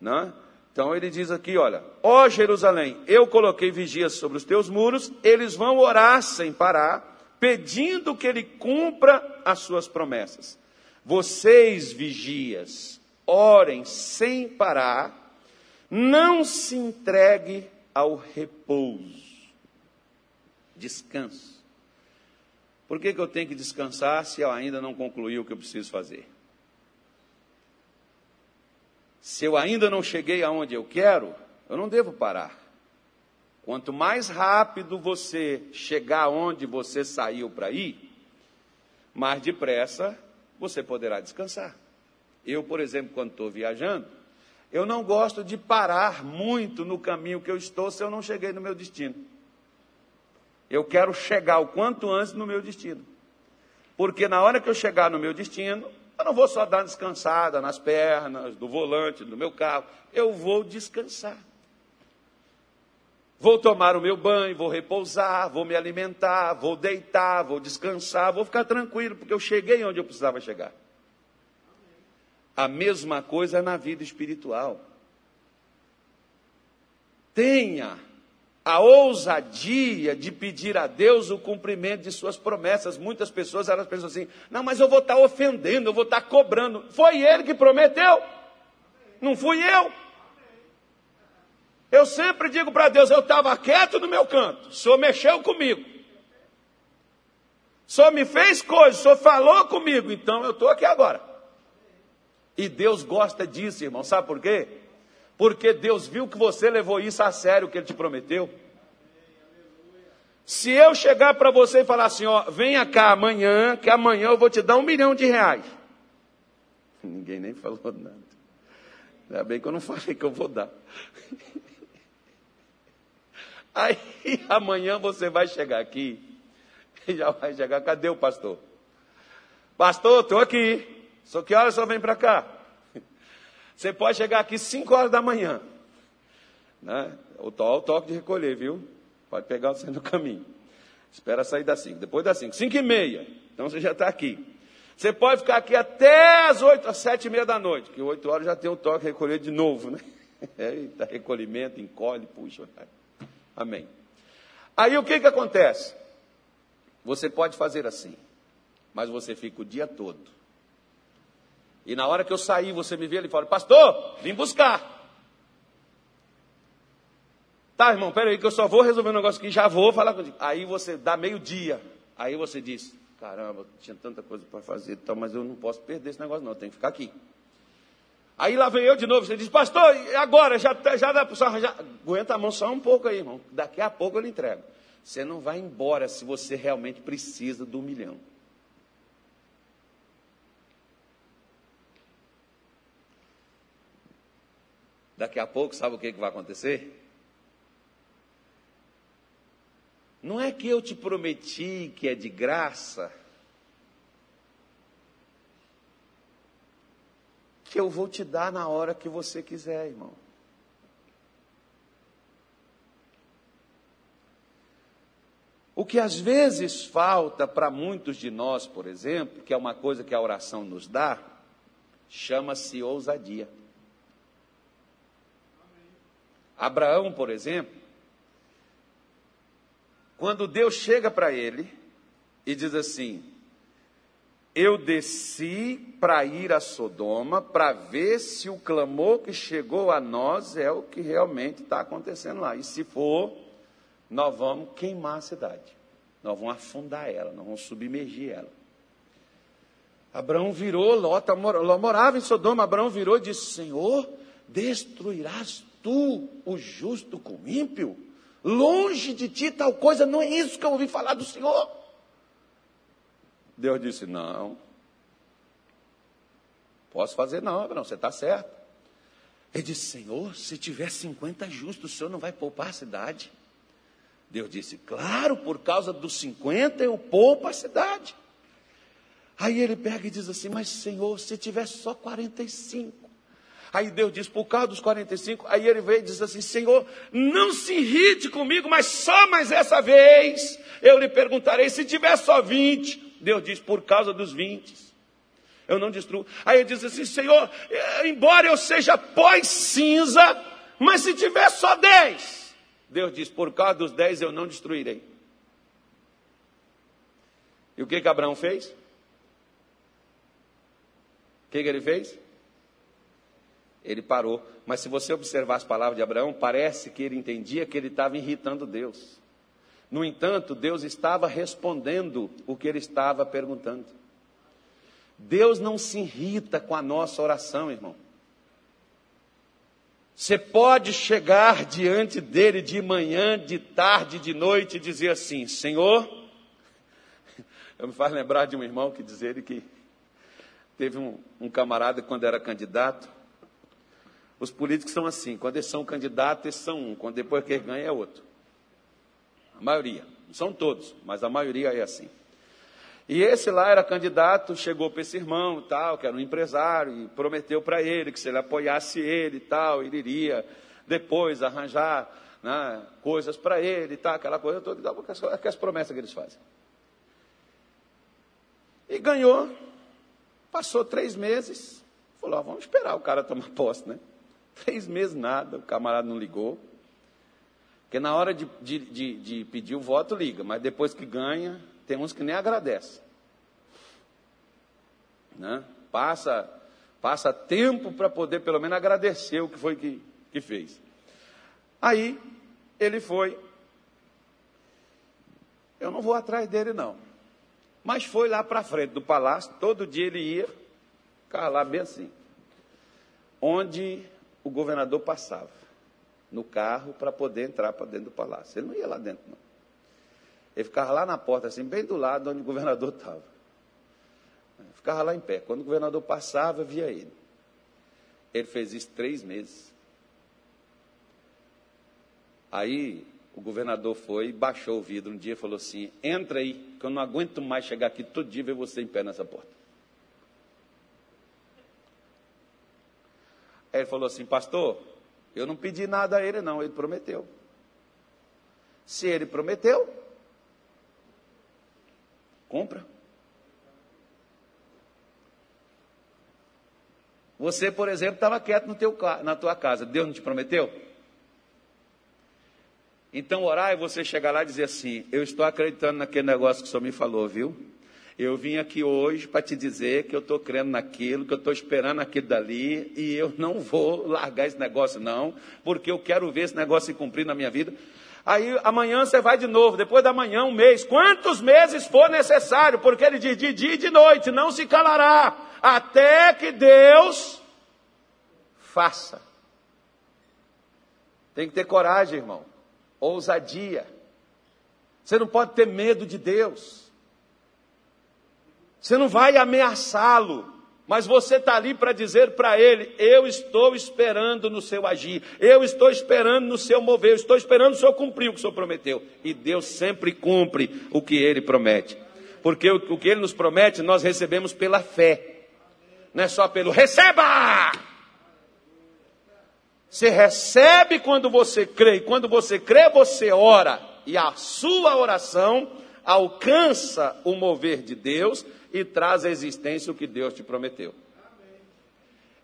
Né? Então ele diz aqui: olha, ó Jerusalém, eu coloquei vigias sobre os teus muros, eles vão orar sem parar, pedindo que ele cumpra as suas promessas. Vocês, vigias, orem sem parar, não se entregue ao repouso. Descanso. Por que, que eu tenho que descansar se eu ainda não concluí o que eu preciso fazer? Se eu ainda não cheguei aonde eu quero, eu não devo parar. Quanto mais rápido você chegar onde você saiu para ir, mais depressa você poderá descansar. Eu, por exemplo, quando estou viajando, eu não gosto de parar muito no caminho que eu estou se eu não cheguei no meu destino. Eu quero chegar o quanto antes no meu destino. Porque na hora que eu chegar no meu destino, eu não vou só dar descansada nas pernas, do volante, do meu carro. Eu vou descansar. Vou tomar o meu banho, vou repousar, vou me alimentar, vou deitar, vou descansar, vou ficar tranquilo, porque eu cheguei onde eu precisava chegar. A mesma coisa na vida espiritual. Tenha a ousadia de pedir a Deus o cumprimento de suas promessas. Muitas pessoas elas pensam assim: não, mas eu vou estar ofendendo, eu vou estar cobrando. Foi ele que prometeu, não fui eu. Eu sempre digo para Deus: eu estava quieto no meu canto, o Senhor mexeu comigo. O Senhor me fez coisas, o Senhor falou comigo, então eu estou aqui agora. E Deus gosta disso, irmão, sabe por quê? porque Deus viu que você levou isso a sério, o que Ele te prometeu. Se eu chegar para você e falar assim, ó, venha cá amanhã, que amanhã eu vou te dar um milhão de reais. Ninguém nem falou nada. Ainda bem que eu não falei que eu vou dar. Aí amanhã você vai chegar aqui e já vai chegar, cadê o pastor? Pastor, estou aqui. Só que hora só vem para cá? Você pode chegar aqui 5 horas da manhã. Né? O, to, o toque de recolher, viu? Pode pegar você no caminho. Espera sair das 5. Depois das 5. 5 e meia. Então você já está aqui. Você pode ficar aqui até as 8, às 7 e meia da noite, que 8 horas já tem o toque de recolher de novo, né? Eita, recolhimento, encolhe, puxa. Amém. Aí o que, que acontece? Você pode fazer assim, mas você fica o dia todo e na hora que eu sair, você me vê ali fora, pastor, vim buscar. Tá, irmão, peraí, que eu só vou resolver um negócio aqui, já vou falar contigo. Aí você dá meio-dia. Aí você diz: caramba, tinha tanta coisa para fazer, então, mas eu não posso perder esse negócio, não, eu tenho que ficar aqui. Aí lá vem eu de novo, você diz, pastor, agora, já, já dá para já Aguenta a mão só um pouco aí, irmão. Daqui a pouco eu lhe entrego. Você não vai embora se você realmente precisa do milhão. Daqui a pouco, sabe o que, que vai acontecer? Não é que eu te prometi que é de graça, que eu vou te dar na hora que você quiser, irmão. O que às vezes falta para muitos de nós, por exemplo, que é uma coisa que a oração nos dá, chama-se ousadia. Abraão, por exemplo, quando Deus chega para ele e diz assim: Eu desci para ir a Sodoma para ver se o clamor que chegou a nós é o que realmente está acontecendo lá. E se for, nós vamos queimar a cidade, nós vamos afundar ela, nós vamos submergir ela. Abraão virou, Ló morava em Sodoma. Abraão virou e disse: Senhor, destruirás tu, o justo, com o ímpio? Longe de ti tal coisa, não é isso que eu ouvi falar do Senhor. Deus disse: Não, posso fazer não, Abraão, você está certo. Ele disse: Senhor, se tiver 50 justos, o senhor não vai poupar a cidade? Deus disse: Claro, por causa dos 50 eu poupo a cidade. Aí ele pega e diz assim: Mas Senhor, se tiver só 45, Aí Deus diz, por causa dos 45, aí ele veio e diz assim: Senhor, não se irrite comigo, mas só mais essa vez eu lhe perguntarei se tiver só 20. Deus diz, por causa dos 20. eu não destruo. Aí ele diz assim: Senhor, eh, embora eu seja pó e cinza, mas se tiver só dez, Deus diz: por causa dos dez eu não destruirei. E o que que Abraão fez? O que, que ele fez? Ele parou. Mas se você observar as palavras de Abraão, parece que ele entendia que ele estava irritando Deus. No entanto, Deus estava respondendo o que ele estava perguntando. Deus não se irrita com a nossa oração, irmão. Você pode chegar diante dele de manhã, de tarde, de noite e dizer assim: Senhor, eu me faz lembrar de um irmão que diz ele que teve um, um camarada quando era candidato. Os políticos são assim: quando eles são candidatos, eles são um, quando depois que eles ganham é outro. A maioria, não são todos, mas a maioria é assim. E esse lá era candidato, chegou para esse irmão, tal, que era um empresário, e prometeu para ele que se ele apoiasse ele e tal, ele iria depois arranjar né, coisas para ele e tal, aquela coisa toda, aquelas promessas que eles fazem. E ganhou, passou três meses, falou, ah, vamos esperar o cara tomar posse, né? Três meses nada, o camarada não ligou. Porque na hora de, de, de, de pedir o voto, liga, mas depois que ganha, tem uns que nem agradecem. Né? Passa, passa tempo para poder pelo menos agradecer o que foi que, que fez. Aí ele foi. Eu não vou atrás dele, não. Mas foi lá para frente do palácio, todo dia ele ia, ficava lá bem assim. Onde o governador passava no carro para poder entrar para dentro do palácio. Ele não ia lá dentro, não. Ele ficava lá na porta, assim, bem do lado onde o governador estava. Ficava lá em pé. Quando o governador passava, via ele. Ele fez isso três meses. Aí o governador foi e baixou o vidro um dia e falou assim: entra aí, que eu não aguento mais chegar aqui todo dia e ver você em pé nessa porta. Aí ele falou assim, pastor, eu não pedi nada a ele, não, ele prometeu. Se ele prometeu, compra. Você, por exemplo, estava quieto no teu, na tua casa, Deus não te prometeu? Então orar é você chegar lá e dizer assim: Eu estou acreditando naquele negócio que o senhor me falou, viu? Eu vim aqui hoje para te dizer que eu estou crendo naquilo, que eu estou esperando aquilo dali, e eu não vou largar esse negócio, não, porque eu quero ver esse negócio se cumprir na minha vida. Aí amanhã você vai de novo, depois da manhã, um mês, quantos meses for necessário, porque ele diz de dia e de noite, não se calará, até que Deus faça. Tem que ter coragem, irmão, ousadia. Você não pode ter medo de Deus. Você não vai ameaçá-lo, mas você está ali para dizer para ele: Eu estou esperando no seu agir, eu estou esperando no seu mover, eu estou esperando o senhor cumprir o que o senhor prometeu. E Deus sempre cumpre o que ele promete, porque o, que ele nos promete nós recebemos pela fé, não é só pelo receba. Você recebe quando você crê, e quando você crê, você ora, e a sua oração alcança o mover de Deus e traz à existência o que Deus te prometeu.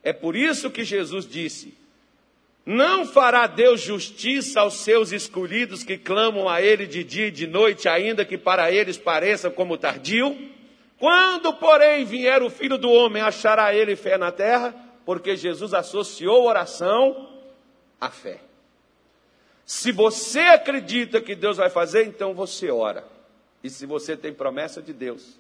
É por isso que Jesus disse: Não fará Deus justiça aos seus escolhidos que clamam a Ele de dia e de noite, ainda que para eles pareça como tardio? Quando, porém, vier o filho do homem, achará ele fé na terra? Porque Jesus associou oração à fé. Se você acredita que Deus vai fazer, então você ora. E se você tem promessa de Deus,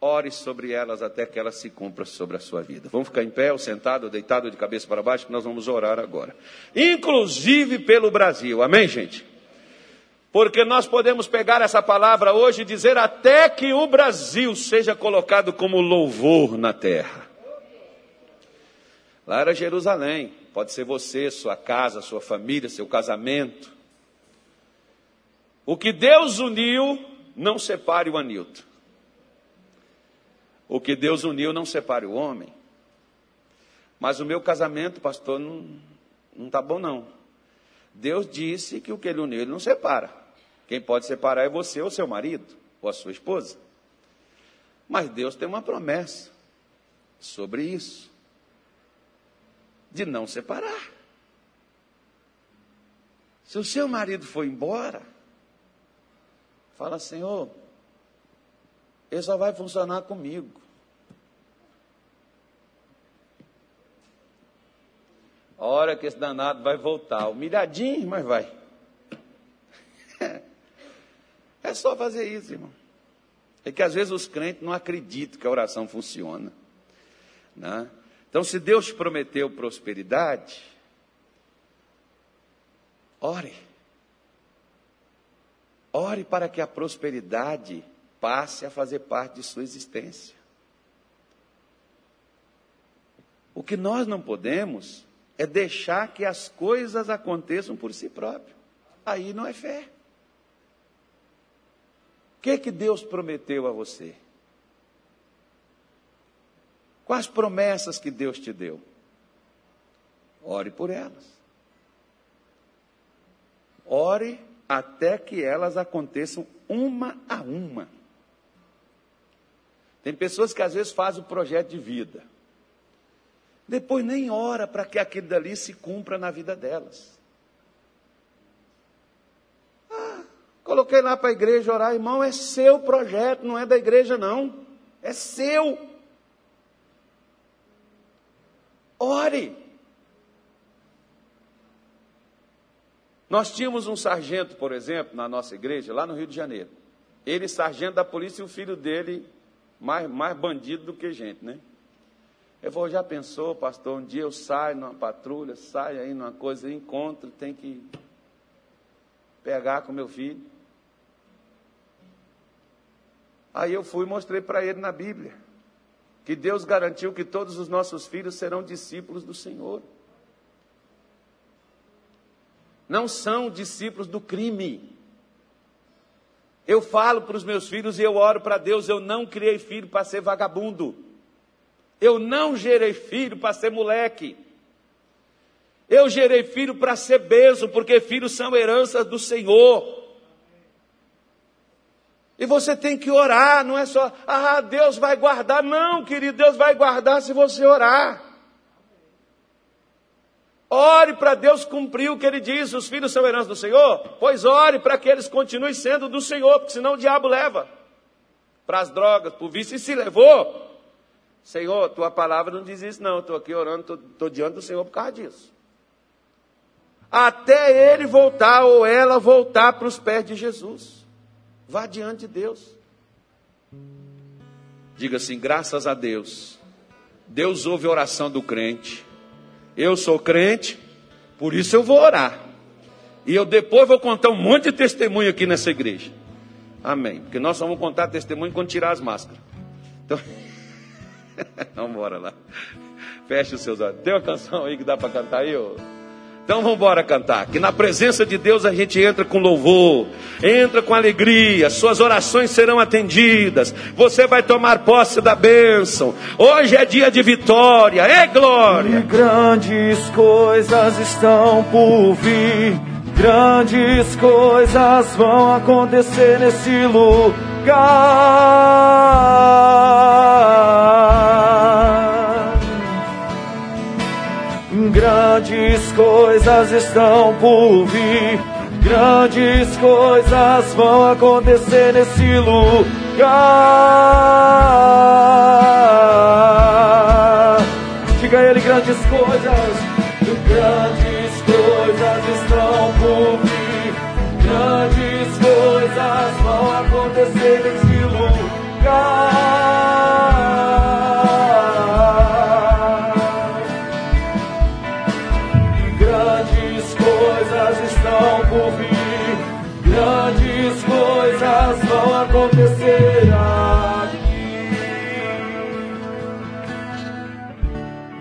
ore sobre elas até que elas se cumpram sobre a sua vida. Vamos ficar em pé, ou sentado, ou deitado de cabeça para baixo, que nós vamos orar agora. Inclusive pelo Brasil, amém, gente? Porque nós podemos pegar essa palavra hoje e dizer até que o Brasil seja colocado como louvor na terra. Lá era Jerusalém, pode ser você, sua casa, sua família, seu casamento. O que Deus uniu, não separe o Anilton. O que Deus uniu não separe o homem. Mas o meu casamento, pastor, não, não tá bom não. Deus disse que o que ele uniu, ele não separa. Quem pode separar é você ou seu marido, ou a sua esposa. Mas Deus tem uma promessa. sobre isso, de não separar. Se o seu marido for embora, fala, Senhor, ele só vai funcionar comigo. A hora que esse danado vai voltar, humilhadinho, mas vai. É só fazer isso, irmão. É que às vezes os crentes não acreditam que a oração funciona. Né? Então, se Deus prometeu prosperidade, ore. Ore para que a prosperidade passe a fazer parte de sua existência. O que nós não podemos é deixar que as coisas aconteçam por si próprio. Aí não é fé que, que Deus prometeu a você? Quais promessas que Deus te deu? Ore por elas. Ore até que elas aconteçam uma a uma. Tem pessoas que às vezes fazem o projeto de vida. Depois nem ora para que aquilo dali se cumpra na vida delas. Coloquei lá para a igreja orar, irmão, é seu projeto, não é da igreja, não. É seu. Ore. Nós tínhamos um sargento, por exemplo, na nossa igreja, lá no Rio de Janeiro. Ele, sargento da polícia, e o filho dele, mais, mais bandido do que gente, né? Eu falou, já pensou, pastor, um dia eu saio numa patrulha, saio aí numa coisa, encontro, tem que pegar com meu filho. Aí eu fui e mostrei para ele na Bíblia que Deus garantiu que todos os nossos filhos serão discípulos do Senhor. Não são discípulos do crime. Eu falo para os meus filhos e eu oro para Deus, eu não criei filho para ser vagabundo. Eu não gerei filho para ser moleque. Eu gerei filho para ser beso, porque filhos são heranças do Senhor. E você tem que orar, não é só, ah, Deus vai guardar. Não, querido, Deus vai guardar se você orar. Ore para Deus cumprir o que ele diz: os filhos são herança do Senhor. Pois ore para que eles continuem sendo do Senhor, porque senão o diabo leva para as drogas, por vício, e se levou. Senhor, tua palavra não diz isso, não. Estou aqui orando, estou diante do Senhor por causa disso. Até ele voltar ou ela voltar para os pés de Jesus. Vá diante de Deus. Diga assim: graças a Deus. Deus ouve a oração do crente. Eu sou crente, por isso eu vou orar. E eu depois vou contar um monte de testemunho aqui nessa igreja. Amém. Porque nós só vamos contar testemunho quando tirar as máscaras. Então, vamos embora lá. Feche os seus olhos. Tem uma canção aí que dá para cantar aí, ô? Então vamos embora cantar. Que na presença de Deus a gente entra com louvor, entra com alegria, suas orações serão atendidas, você vai tomar posse da bênção. Hoje é dia de vitória, é glória. E grandes coisas estão por vir, grandes coisas vão acontecer nesse lugar. Grandes coisas estão por vir, grandes coisas vão acontecer nesse lugar. Diga ele grandes coisas, grandes coisas estão por vir, grandes coisas vão acontecer nesse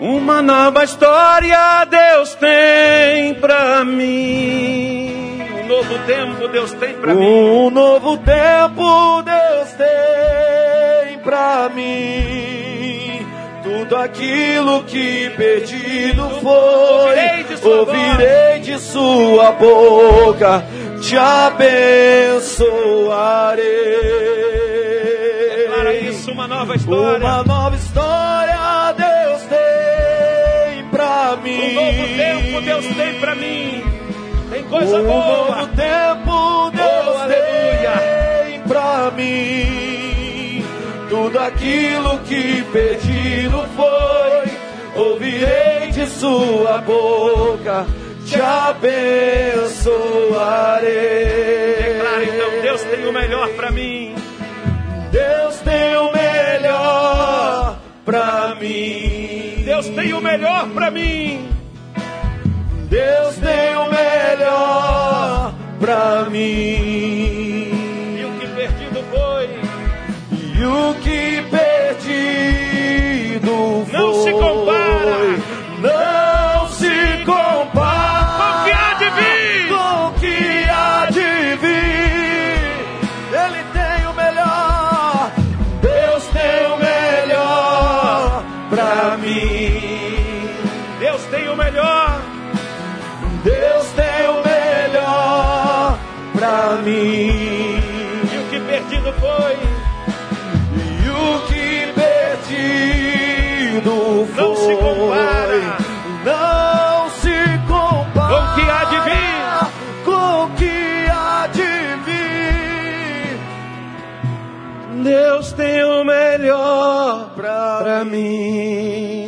Uma nova história Deus tem pra mim. Um novo tempo Deus tem pra um mim. Um novo tempo Deus tem pra mim. Tudo aquilo que perdido foi, ouvirei de sua, ouvirei de sua boca te abençoarei. Declara isso, uma nova história. Uma nova novo tempo Deus tem para mim. Tem coisa um boa. novo tempo Deus Oh, tem pra mim. Tudo aquilo que pedido foi, ouvirei de sua boca, te abençoarei. Declara então, Deus tem o melhor para mim. Deus tem o melhor pra mim. Deus tem o melhor para mim. Deus tem o melhor pra mim. E o que perdido foi, E o que perdido foi Não se compara. Não se compara Com o que há de vir. Com o que há de vir. Deus tem o melhor Pra mim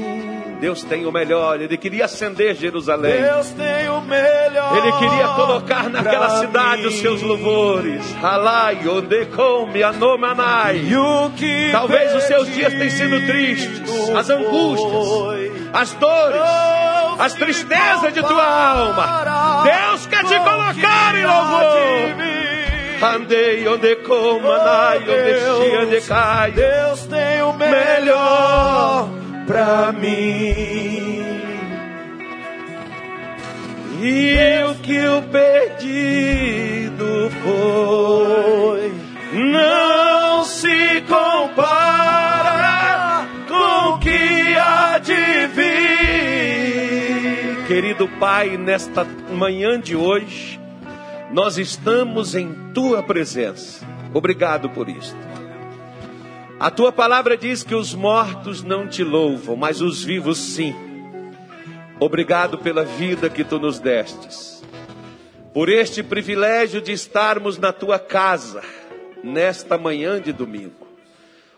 Deus tem o melhor. Ele queria acender Jerusalém. Deus tem o melhor Ele queria colocar naquela cidade mim. os seus louvores. Halai, ondekom, anomanai. Talvez os seus dias tenham sido tristes, as angústias, as dores, as tristezas de tua alma. Deus quer te colocar em louvor. Andei, ondekom, manai, ondexi, ondecai. Deus tem o melhor pra mim. E o que o perdido foi, não se compara com o que há de vir. Querido Pai, nesta manhã de hoje, nós estamos em tua presença. Obrigado por isto. A tua palavra diz que os mortos não te louvam, mas os vivos sim. Obrigado pela vida que tu nos destes, por este privilégio de estarmos na tua casa nesta manhã de domingo.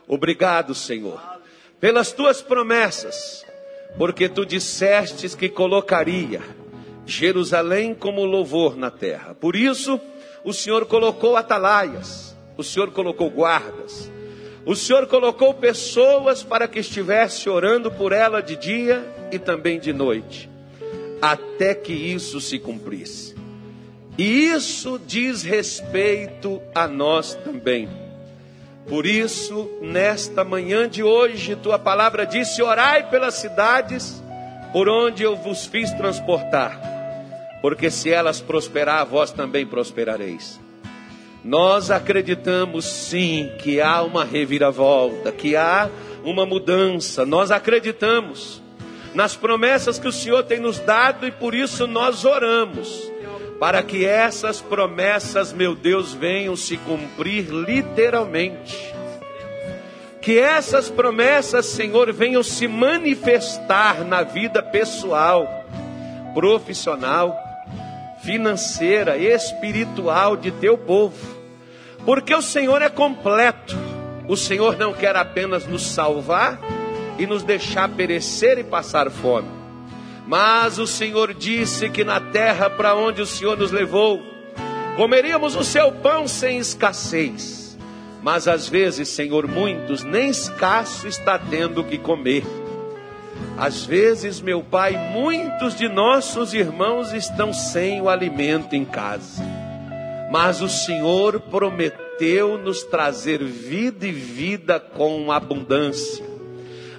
Obrigado, Senhor, pelas tuas promessas, porque tu dissestes que colocaria Jerusalém como louvor na terra. Por isso, o Senhor colocou atalaias, o Senhor colocou guardas, o Senhor colocou pessoas para que estivesse orando por ela de dia e também de noite, até que isso se cumprisse. E isso diz respeito a nós também. Por isso, nesta manhã de hoje, tua palavra disse: Orai pelas cidades por onde eu vos fiz transportar, porque se elas prosperar, vós também prosperareis. Nós acreditamos sim que há uma reviravolta, que há uma mudança. Nós acreditamos nas promessas que o Senhor tem nos dado e por isso nós oramos para que essas promessas, meu Deus, venham se cumprir literalmente. Que essas promessas, Senhor, venham se manifestar na vida pessoal, profissional, financeira, espiritual de teu povo. Porque o Senhor é completo. O Senhor não quer apenas nos salvar e nos deixar perecer e passar fome. Mas o Senhor disse que na terra para onde o Senhor nos levou, comeríamos o seu pão sem escassez. Mas às vezes, Senhor, muitos nem escasso está tendo o que comer. Às vezes, meu Pai, muitos de nossos irmãos estão sem o alimento em casa. Mas o Senhor prometeu nos trazer vida e vida com abundância.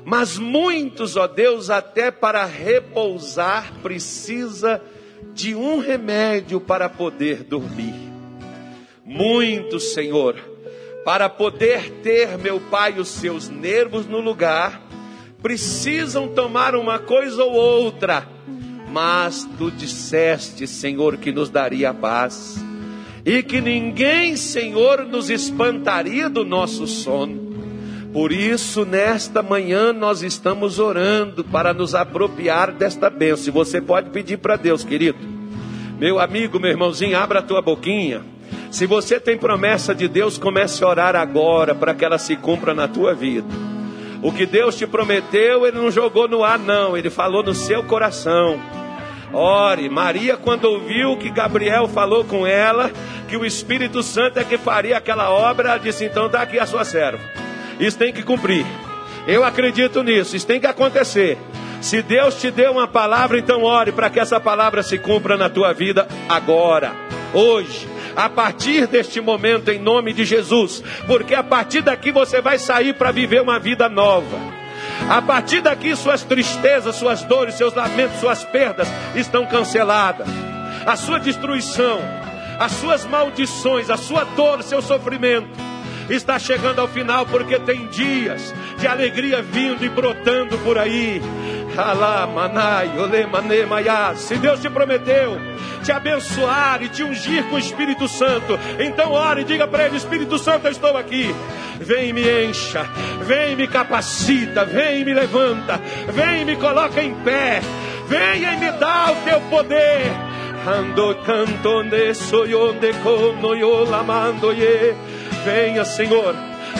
Mas muitos, ó Deus, até para repousar, precisa de um remédio para poder dormir. Muitos, Senhor, para poder ter, meu Pai, os seus nervos no lugar, precisam tomar uma coisa ou outra. Mas tu disseste, Senhor, que nos daria paz. E que ninguém, Senhor, nos espantaria do nosso sono. Por isso, nesta manhã, nós estamos orando para nos apropriar desta bênção. Você pode pedir para Deus, querido. Meu amigo, meu irmãozinho, abra a tua boquinha. Se você tem promessa de Deus, comece a orar agora para que ela se cumpra na tua vida. O que Deus te prometeu, Ele não jogou no ar, não, Ele falou no seu coração. Ore, Maria, quando ouviu que Gabriel falou com ela, que o Espírito Santo é que faria aquela obra, disse: então está aqui a sua serva. Isso tem que cumprir. Eu acredito nisso, isso tem que acontecer. Se Deus te deu uma palavra, então ore para que essa palavra se cumpra na tua vida agora, hoje, a partir deste momento, em nome de Jesus, porque a partir daqui você vai sair para viver uma vida nova. A partir daqui, suas tristezas, suas dores, seus lamentos, suas perdas estão canceladas. A sua destruição, as suas maldições, a sua dor, seu sofrimento está chegando ao final, porque tem dias de alegria vindo e brotando por aí. Se Deus te prometeu te abençoar e te ungir com o Espírito Santo, então ore e diga para ele: Espírito Santo, eu estou aqui. Vem me encha, vem me capacita, vem me levanta, vem me coloca em pé, venha e me dá o teu poder. Ando canto de soyonde como. Venha, Senhor.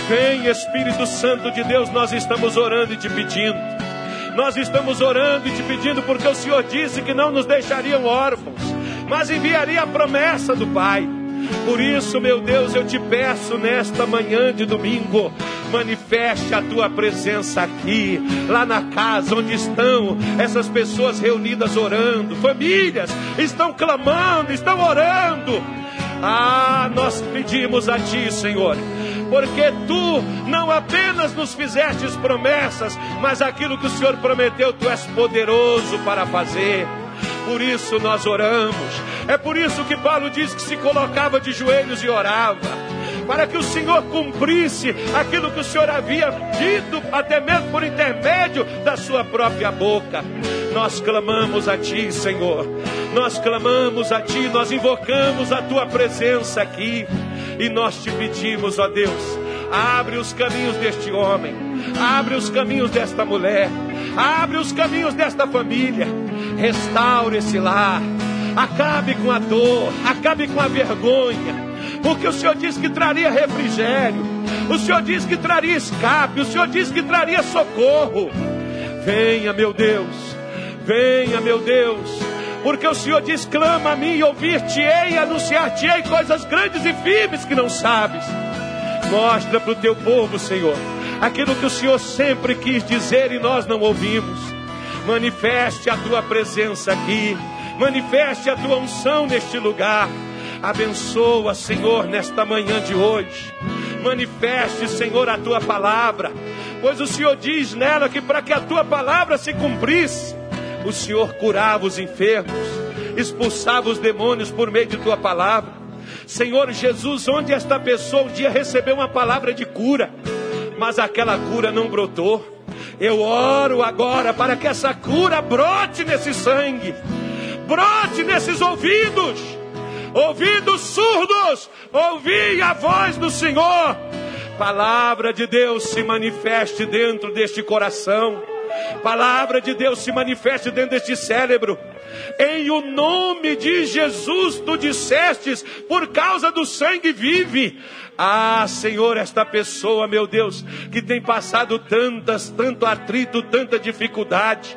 Venha, Espírito Santo de Deus, nós estamos orando e te pedindo. Nós estamos orando e te pedindo porque o Senhor disse que não nos deixariam órfãos, mas enviaria a promessa do Pai. Por isso, meu Deus, eu te peço nesta manhã de domingo, manifeste a tua presença aqui, lá na casa onde estão essas pessoas reunidas orando, famílias estão clamando, estão orando ah, nós pedimos a Ti, Senhor, porque Tu não apenas nos fizestes promessas, mas aquilo que o Senhor prometeu, Tu és poderoso para fazer. Por isso nós oramos. É por isso que Paulo diz que se colocava de joelhos e orava para que o Senhor cumprisse aquilo que o Senhor havia dito, até mesmo por intermédio da sua própria boca. Nós clamamos a Ti, Senhor. Nós clamamos a Ti, nós invocamos a Tua presença aqui. E nós te pedimos, ó Deus, abre os caminhos deste homem, abre os caminhos desta mulher, abre os caminhos desta família, restaure esse lar, acabe com a dor, acabe com a vergonha, porque o Senhor disse que traria refrigério, o Senhor disse que traria escape, o Senhor disse que traria socorro. Venha, meu Deus, venha, meu Deus, porque o Senhor diz: clama a mim ouvir-te-ei, anunciar-te-ei coisas grandes e firmes que não sabes. Mostra para o teu povo, Senhor, aquilo que o Senhor sempre quis dizer e nós não ouvimos. Manifeste a tua presença aqui, manifeste a tua unção neste lugar Abençoa, Senhor, nesta manhã de hoje. Manifeste, Senhor, a tua palavra, pois o Senhor diz nela que para que a tua palavra se cumprisse, o Senhor curava os enfermos, expulsava os demônios por meio de tua palavra. Senhor Jesus, onde esta pessoa um dia recebeu uma palavra de cura, mas aquela cura não brotou. Eu oro agora para que essa cura brote nesse sangue, brote nesses ouvidos ouvidos surdos, ouvi a voz do Senhor. Palavra de Deus se manifeste dentro deste coração. Palavra de Deus se manifeste dentro deste cérebro. Em o nome de Jesus, tu dissestes, por causa do sangue vive. Ah, Senhor, esta pessoa, meu Deus, que tem passado tantas, tanto atrito, tanta dificuldade.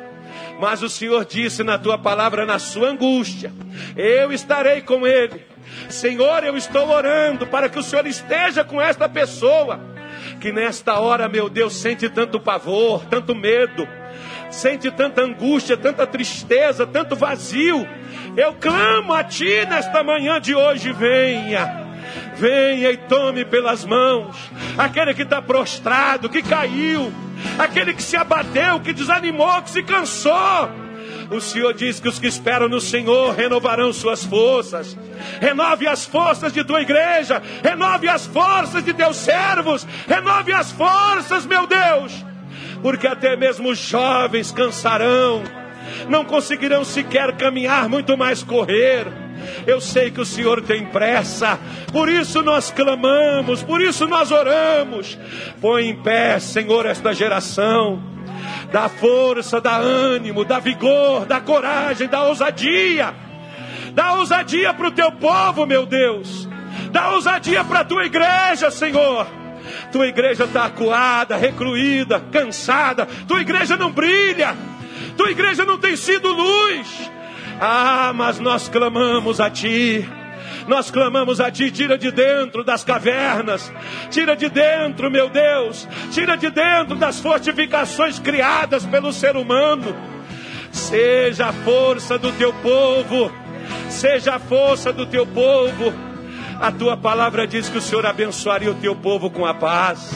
Mas o Senhor disse na tua palavra, na sua angústia, eu estarei com ele. Senhor, eu estou orando para que o Senhor esteja com esta pessoa, que nesta hora, meu Deus, sente tanto pavor, tanto medo, sente tanta angústia, tanta tristeza, tanto vazio. Eu clamo a Ti nesta manhã de hoje, venha. Venha e tome pelas mãos aquele que está prostrado, que caiu, aquele que se abateu, que desanimou, que se cansou. O Senhor diz que os que esperam no Senhor renovarão suas forças. Renove as forças de tua igreja, renove as forças de teus servos, renove as forças, meu Deus, porque até mesmo os jovens cansarão, não conseguirão sequer caminhar, muito mais correr. Eu sei que o Senhor tem pressa, por isso nós clamamos, por isso nós oramos. Põe em pé, Senhor, esta geração. Dá força, dá ânimo, dá vigor, dá coragem, dá ousadia. Dá ousadia para o teu povo, meu Deus. Dá ousadia para a tua igreja, Senhor. Tua igreja está acuada, recluída, cansada. Tua igreja não brilha. Tua igreja não tem sido luz. Ah, mas nós clamamos a Ti. Nós clamamos a Ti, tira de dentro das cavernas, tira de dentro, meu Deus, tira de dentro das fortificações criadas pelo ser humano. Seja a força do Teu povo, seja a força do Teu povo. A Tua palavra diz que o Senhor abençoaria o Teu povo com a paz.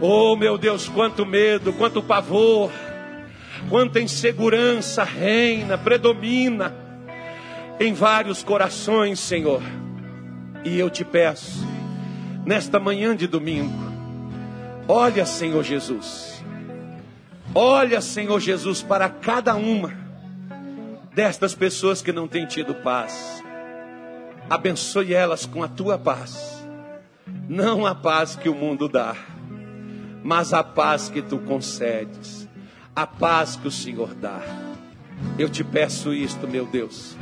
Oh, meu Deus, quanto medo, quanto pavor quanta insegurança reina, predomina em vários corações, Senhor. E eu te peço, nesta manhã de domingo, olha, Senhor Jesus, olha, Senhor Jesus, para cada uma destas pessoas que não têm tido paz. Abençoe elas com a tua paz, não a paz que o mundo dá, mas a paz que tu concedes a paz que o Senhor dá. Eu te peço isto, meu Deus,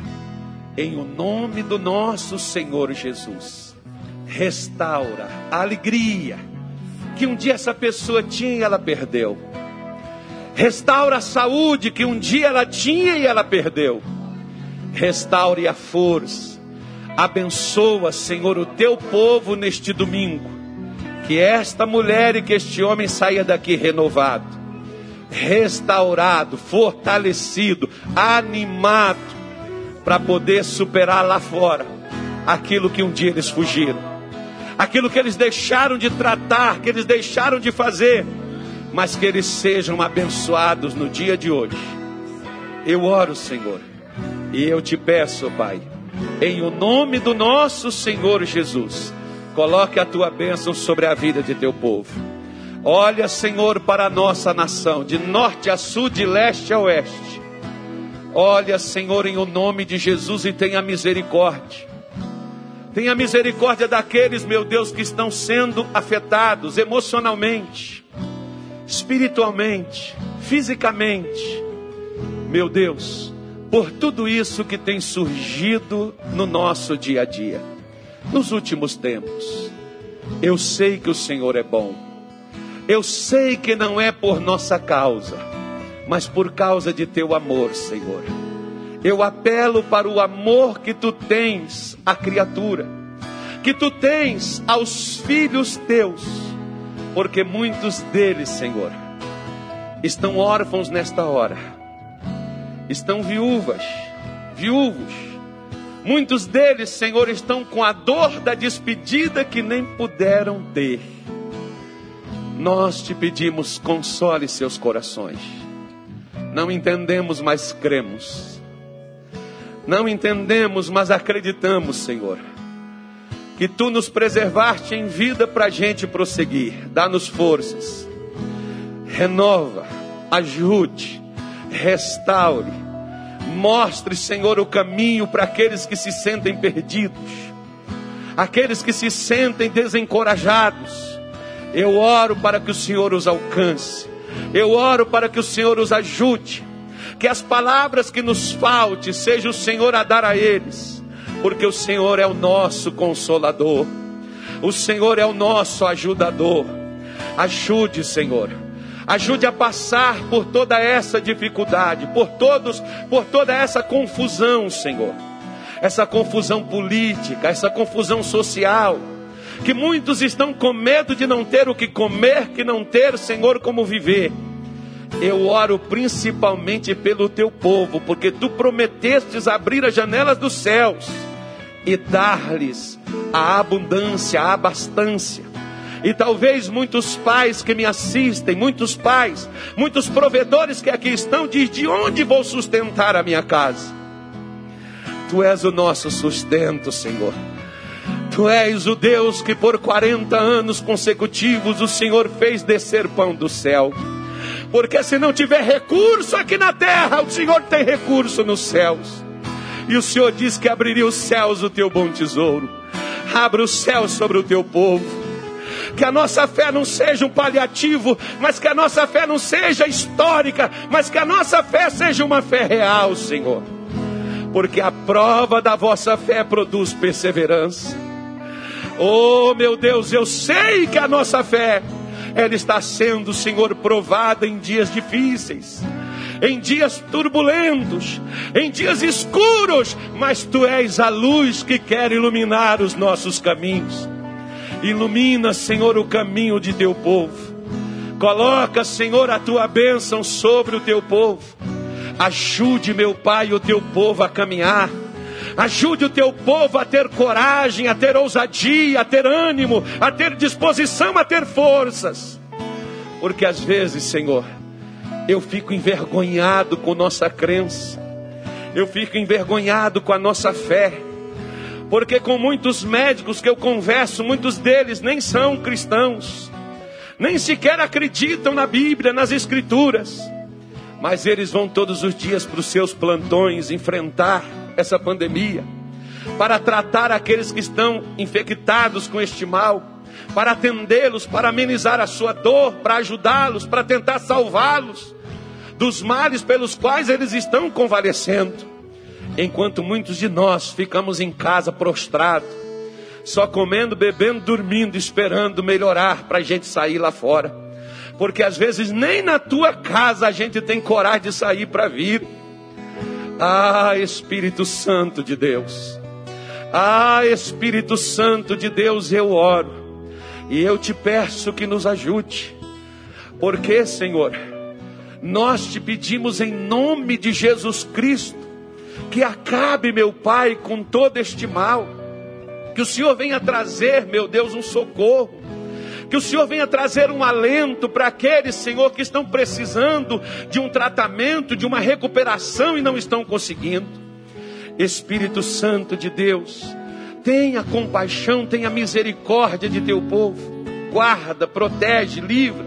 em o nome do nosso Senhor Jesus. Restaura a alegria que um dia essa pessoa tinha e ela perdeu. Restaura a saúde que um dia ela tinha e ela perdeu. Restaure a força. Abençoa, Senhor, o teu povo neste domingo. Que esta mulher e que este homem saia daqui renovado restaurado, fortalecido, animado, para poder superar lá fora aquilo que um dia eles fugiram, aquilo que eles deixaram de tratar, que eles deixaram de fazer, mas que eles sejam abençoados no dia de hoje. Eu oro, Senhor, e eu te peço, Pai, em o nome do nosso Senhor Jesus, coloque a tua bênção sobre a vida de teu povo. Olha, Senhor, para a nossa nação, de norte a sul, de leste a oeste. Olha, Senhor, em o nome de Jesus e tenha misericórdia. Tenha misericórdia daqueles, meu Deus, que estão sendo afetados emocionalmente, espiritualmente, fisicamente. Meu Deus, por tudo isso que tem surgido no nosso dia a dia, nos últimos tempos. Eu sei que o Senhor é bom. Eu sei que não é por nossa causa, mas por causa de teu amor, Senhor. Eu apelo para o amor que tu tens à criatura, que tu tens aos filhos teus, porque muitos deles, Senhor, estão órfãos nesta hora, estão viúvas, viúvos. Muitos deles, Senhor, estão com a dor da despedida que nem puderam ter. Nós te pedimos, console seus corações. Não entendemos, mas cremos. Não entendemos, mas acreditamos, Senhor. Que tu nos preservaste em vida para a gente prosseguir. Dá-nos forças. Renova, ajude, restaure. Mostre, Senhor, o caminho para aqueles que se sentem perdidos, aqueles que se sentem desencorajados eu oro para que o Senhor os alcance. Eu oro para que o Senhor os ajude. Que as palavras que nos falte seja o Senhor a dar a eles, porque o Senhor é o nosso consolador. O Senhor é o nosso ajudador. Ajude, Senhor. Ajude a passar por toda essa dificuldade, por todos, por toda essa confusão, Senhor. Essa confusão política, essa confusão social que muitos estão com medo de não ter o que comer, que não ter, Senhor, como viver. Eu oro principalmente pelo teu povo, porque tu prometestes abrir as janelas dos céus e dar-lhes a abundância, a abastância. E talvez muitos pais que me assistem, muitos pais, muitos provedores que aqui estão, diz de onde vou sustentar a minha casa. Tu és o nosso sustento, Senhor. Tu és o Deus que por 40 anos consecutivos o Senhor fez descer pão do céu. Porque se não tiver recurso aqui na terra, o Senhor tem recurso nos céus. E o Senhor diz que abriria os céus o teu bom tesouro. Abra os céus sobre o teu povo. Que a nossa fé não seja um paliativo, mas que a nossa fé não seja histórica, mas que a nossa fé seja uma fé real, Senhor. Porque a prova da vossa fé produz perseverança. Oh, meu Deus, eu sei que a nossa fé ela está sendo, Senhor, provada em dias difíceis em dias turbulentos, em dias escuros, mas tu és a luz que quer iluminar os nossos caminhos. Ilumina, Senhor, o caminho de teu povo. Coloca, Senhor, a tua bênção sobre o teu povo. Ajude, meu Pai, o teu povo a caminhar. Ajude o teu povo a ter coragem, a ter ousadia, a ter ânimo, a ter disposição, a ter forças. Porque às vezes, Senhor, eu fico envergonhado com nossa crença, eu fico envergonhado com a nossa fé, porque com muitos médicos que eu converso, muitos deles nem são cristãos, nem sequer acreditam na Bíblia, nas Escrituras, mas eles vão todos os dias para os seus plantões enfrentar essa pandemia, para tratar aqueles que estão infectados com este mal, para atendê-los, para amenizar a sua dor, para ajudá-los, para tentar salvá-los dos males pelos quais eles estão convalescendo. Enquanto muitos de nós ficamos em casa prostrados, só comendo, bebendo, dormindo, esperando melhorar para a gente sair lá fora. Porque às vezes nem na tua casa a gente tem coragem de sair para vir. Ah, Espírito Santo de Deus. Ah, Espírito Santo de Deus, eu oro. E eu te peço que nos ajude. Porque, Senhor, nós te pedimos em nome de Jesus Cristo, que acabe, meu Pai, com todo este mal. Que o Senhor venha trazer, meu Deus, um socorro. Que o Senhor venha trazer um alento para aqueles, Senhor, que estão precisando de um tratamento, de uma recuperação e não estão conseguindo. Espírito Santo de Deus, tenha compaixão, tenha misericórdia de teu povo. Guarda, protege, livra.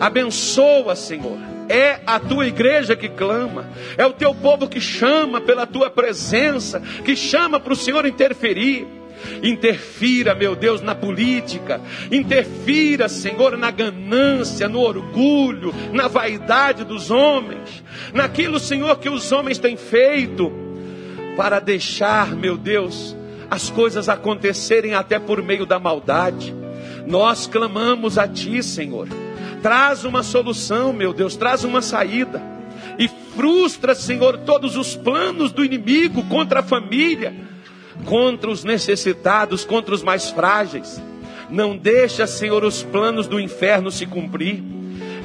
Abençoa, Senhor é a tua igreja que clama, é o teu povo que chama pela tua presença, que chama para o Senhor interferir. Interfira, meu Deus, na política, interfira, Senhor, na ganância, no orgulho, na vaidade dos homens, naquilo, Senhor, que os homens têm feito para deixar, meu Deus, as coisas acontecerem até por meio da maldade. Nós clamamos a Ti, Senhor Traz uma solução, meu Deus, traz uma saída. E frustra, Senhor, todos os planos do inimigo contra a família, contra os necessitados, contra os mais frágeis. Não deixa, Senhor, os planos do inferno se cumprir.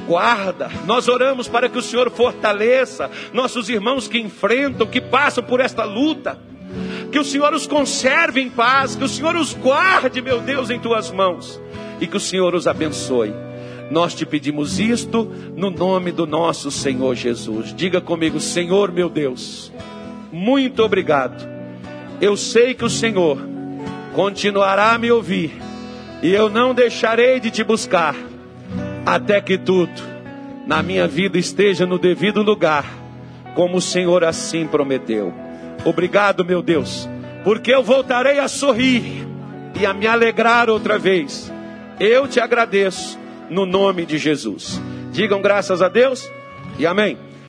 Guarda, nós oramos para que o Senhor fortaleça nossos irmãos que enfrentam, que passam por esta luta. Que o Senhor os conserve em paz, que o Senhor os guarde, meu Deus, em tuas mãos. E que o Senhor os abençoe. Nós te pedimos isto no nome do nosso Senhor Jesus. Diga comigo, Senhor meu Deus, muito obrigado. Eu sei que o Senhor continuará a me ouvir e eu não deixarei de te buscar até que tudo na minha vida esteja no devido lugar, como o Senhor assim prometeu. Obrigado, meu Deus, porque eu voltarei a sorrir e a me alegrar outra vez. Eu te agradeço no nome de Jesus. Digam graças a Deus e amém.